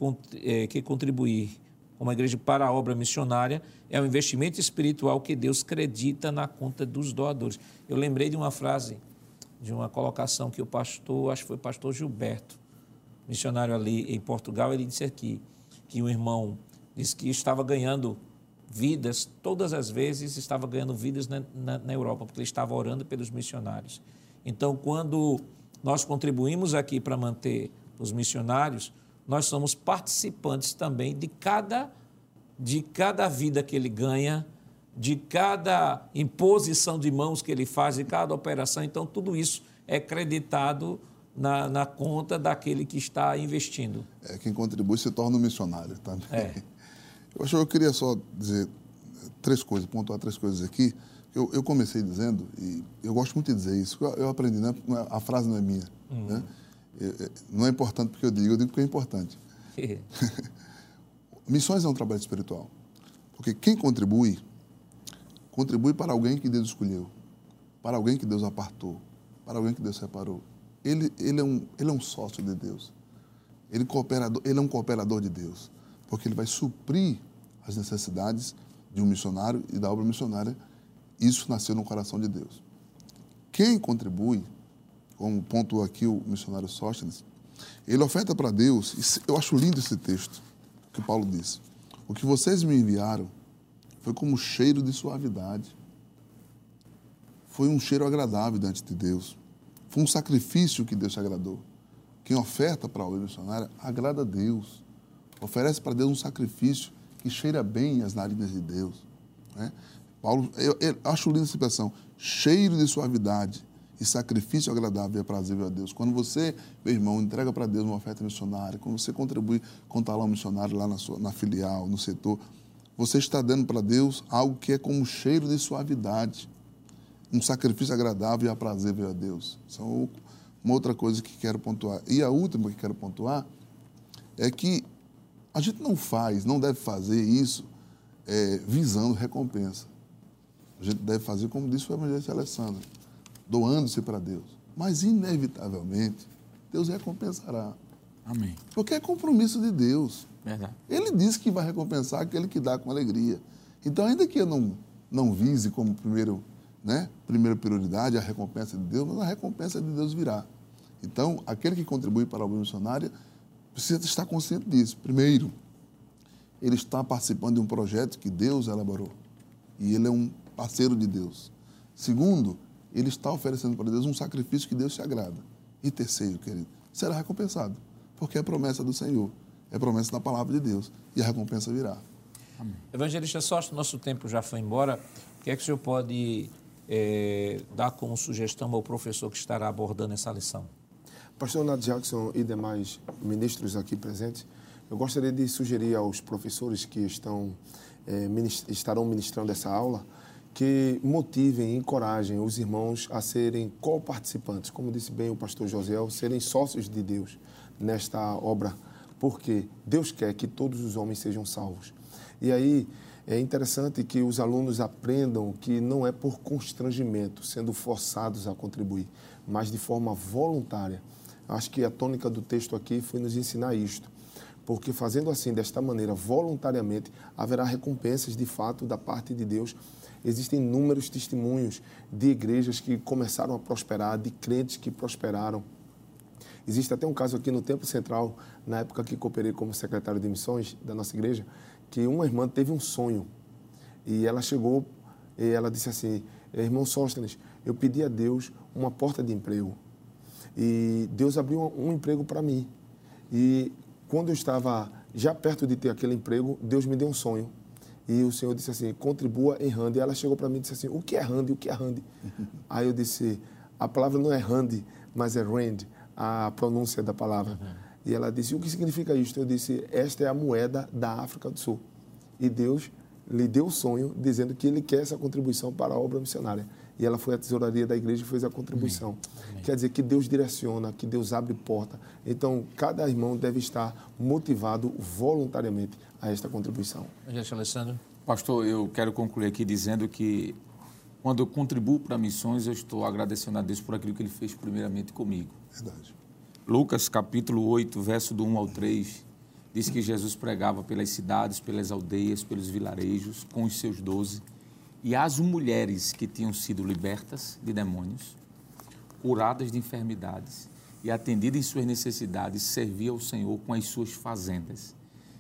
é, que contribuir como igreja para a obra missionária é um investimento espiritual que Deus acredita na conta dos doadores. Eu lembrei de uma frase, de uma colocação que o pastor, acho que foi o pastor Gilberto, missionário ali em Portugal, ele disse aqui que um irmão disse que estava ganhando vidas, todas as vezes estava ganhando vidas na, na, na, Europa, porque ele estava orando pelos missionários. Então, quando nós contribuímos aqui para manter os missionários, nós somos participantes também de cada, de cada vida que ele ganha, de cada imposição de mãos que ele faz, de cada operação. Então, tudo isso é creditado na, na conta daquele que está investindo. É, quem contribui se torna um missionário também. É. Eu acho que eu queria só dizer três coisas, pontuar três coisas aqui. Eu, eu comecei dizendo, e eu gosto muito de dizer isso, eu aprendi, né? a frase não é minha. Uhum. Né? Não é importante porque eu digo, eu digo porque é importante. Missões é um trabalho espiritual. Porque quem contribui, contribui para alguém que Deus escolheu, para alguém que Deus apartou, para alguém que Deus separou ele, ele, é um, ele é um sócio de Deus. Ele, cooperador, ele é um cooperador de Deus, porque ele vai suprir as necessidades de um missionário e da obra missionária. Isso nasceu no coração de Deus. Quem contribui, como pontuou aqui o missionário Sóstenes, ele oferta para Deus, eu acho lindo esse texto que Paulo disse. O que vocês me enviaram foi como cheiro de suavidade. Foi um cheiro agradável diante de Deus. Foi um sacrifício que Deus agradou. Quem oferta para a obra missionária agrada a Deus. Oferece para Deus um sacrifício que cheira bem as narinas de Deus. Né? Paulo, eu, eu acho linda essa expressão, cheiro de suavidade e sacrifício agradável e aprazível a Deus. Quando você, meu irmão, entrega para Deus uma oferta missionária, quando você contribui com talão missionário lá na, sua, na filial, no setor, você está dando para Deus algo que é como cheiro de suavidade um sacrifício agradável e aprazível a Deus. São uma outra coisa que quero pontuar. E a última que quero pontuar é que a gente não faz, não deve fazer isso é, visando recompensa. A gente deve fazer, como disse o evangelista Alessandro, doando-se para Deus. Mas, inevitavelmente, Deus recompensará. Amém. Porque é compromisso de Deus. Verdade. Ele disse que vai recompensar aquele que dá com alegria. Então, ainda que eu não, não vise como primeiro né? primeira prioridade, a recompensa de Deus, mas a recompensa de Deus virá. Então, aquele que contribui para a obra missionária precisa estar consciente disso. Primeiro, ele está participando de um projeto que Deus elaborou e ele é um parceiro de Deus. Segundo, ele está oferecendo para Deus um sacrifício que Deus se agrada. E terceiro, querido, será recompensado, porque é promessa do Senhor, é promessa da palavra de Deus e a recompensa virá. Amém. Evangelista Sócio, nosso tempo já foi embora. O que é que o senhor pode é, dar como sugestão ao professor que estará abordando essa lição? Pastor Nath Jackson e demais ministros aqui presentes, eu gostaria de sugerir aos professores que estão, é, ministr estarão ministrando essa aula que motivem e encorajem os irmãos a serem co-participantes, como disse bem o pastor José, serem sócios de Deus nesta obra porque Deus quer que todos os homens sejam salvos. E aí é interessante que os alunos aprendam que não é por constrangimento, sendo forçados a contribuir, mas de forma voluntária. Acho que a tônica do texto aqui foi nos ensinar isto, porque fazendo assim, desta maneira, voluntariamente, haverá recompensas de fato da parte de Deus. Existem inúmeros testemunhos de igrejas que começaram a prosperar, de crentes que prosperaram. Existe até um caso aqui no Templo Central, na época que cooperei como secretário de missões da nossa igreja, que uma irmã teve um sonho e ela chegou e ela disse assim: Irmão Sóstenes, eu pedi a Deus uma porta de emprego e Deus abriu um emprego para mim. E quando eu estava já perto de ter aquele emprego, Deus me deu um sonho. E o Senhor disse assim: contribua em Rand. E ela chegou para mim e disse assim: o que é Rand? O que é Rand? Aí eu disse: a palavra não é Rand, mas é Rand, a pronúncia da palavra. Uhum. E ela disse: o que significa isso? Eu disse: esta é a moeda da África do Sul. E Deus lhe deu o sonho dizendo que ele quer essa contribuição para a obra missionária e ela foi à tesouraria da igreja e fez a contribuição. Amém. Amém. Quer dizer que Deus direciona, que Deus abre porta. Então, cada irmão deve estar motivado voluntariamente a esta contribuição. Gente, Alessandro. Pastor, eu quero concluir aqui dizendo que quando eu contribuo para missões, eu estou agradecendo a Deus por aquilo que ele fez primeiramente comigo. Verdade. Lucas capítulo 8, verso do 1 ao 3, diz que Jesus pregava pelas cidades, pelas aldeias, pelos vilarejos, com os seus doze e as mulheres que tinham sido libertas de demônios, curadas de enfermidades e atendidas em suas necessidades, servia ao Senhor com as suas fazendas.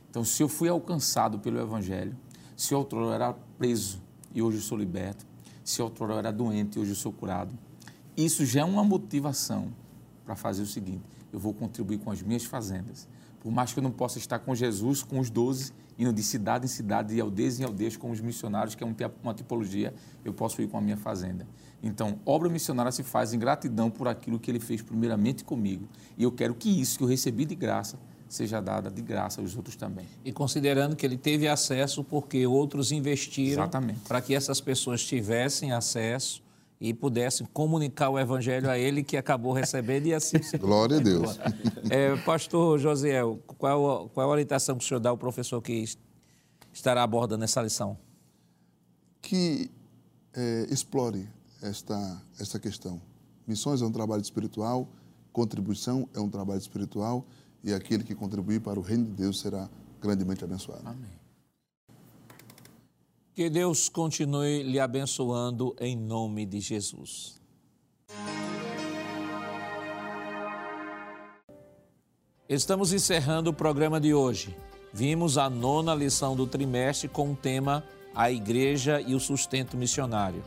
Então, se eu fui alcançado pelo Evangelho, se outrora era preso e hoje eu sou liberto, se outrora era doente e hoje eu sou curado, isso já é uma motivação para fazer o seguinte: eu vou contribuir com as minhas fazendas. Por mais que eu não possa estar com Jesus, com os doze, indo de cidade em cidade, de aldeias em aldeias com os missionários, que é uma tipologia, eu posso ir com a minha fazenda. Então, obra missionária se faz em gratidão por aquilo que ele fez primeiramente comigo. E eu quero que isso que eu recebi de graça seja dada de graça aos outros também. E considerando que ele teve acesso porque outros investiram para que essas pessoas tivessem acesso e pudessem comunicar o evangelho a ele que acabou recebendo e assim Glória a Deus. É, pastor Josiel, qual, qual a orientação que o senhor dá ao professor que estará abordando essa lição? Que é, explore esta, esta questão. Missões é um trabalho espiritual, contribuição é um trabalho espiritual e aquele que contribuir para o reino de Deus será grandemente abençoado. Amém. Que Deus continue lhe abençoando em nome de Jesus. Estamos encerrando o programa de hoje. Vimos a nona lição do trimestre com o tema A Igreja e o Sustento Missionário.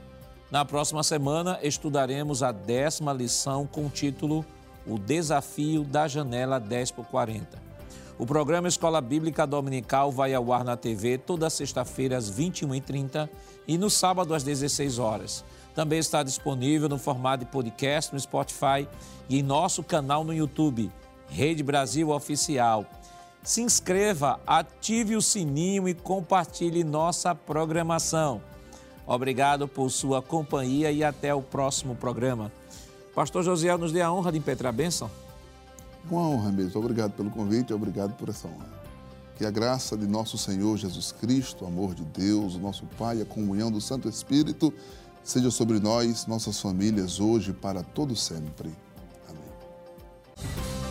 Na próxima semana estudaremos a décima lição com o título O Desafio da Janela 10 por 40. O programa Escola Bíblica Dominical vai ao ar na TV toda sexta-feira às 21h30 e no sábado às 16 horas. Também está disponível no formato de podcast no Spotify e em nosso canal no YouTube, Rede Brasil Oficial. Se inscreva, ative o sininho e compartilhe nossa programação. Obrigado por sua companhia e até o próximo programa. Pastor Josiel, nos dê a honra de impetrar a bênção. Uma honra mesmo. Obrigado pelo convite e obrigado por essa honra. Que a graça de nosso Senhor Jesus Cristo, o amor de Deus, o nosso Pai, a comunhão do Santo Espírito seja sobre nós, nossas famílias, hoje, para todo sempre. Amém.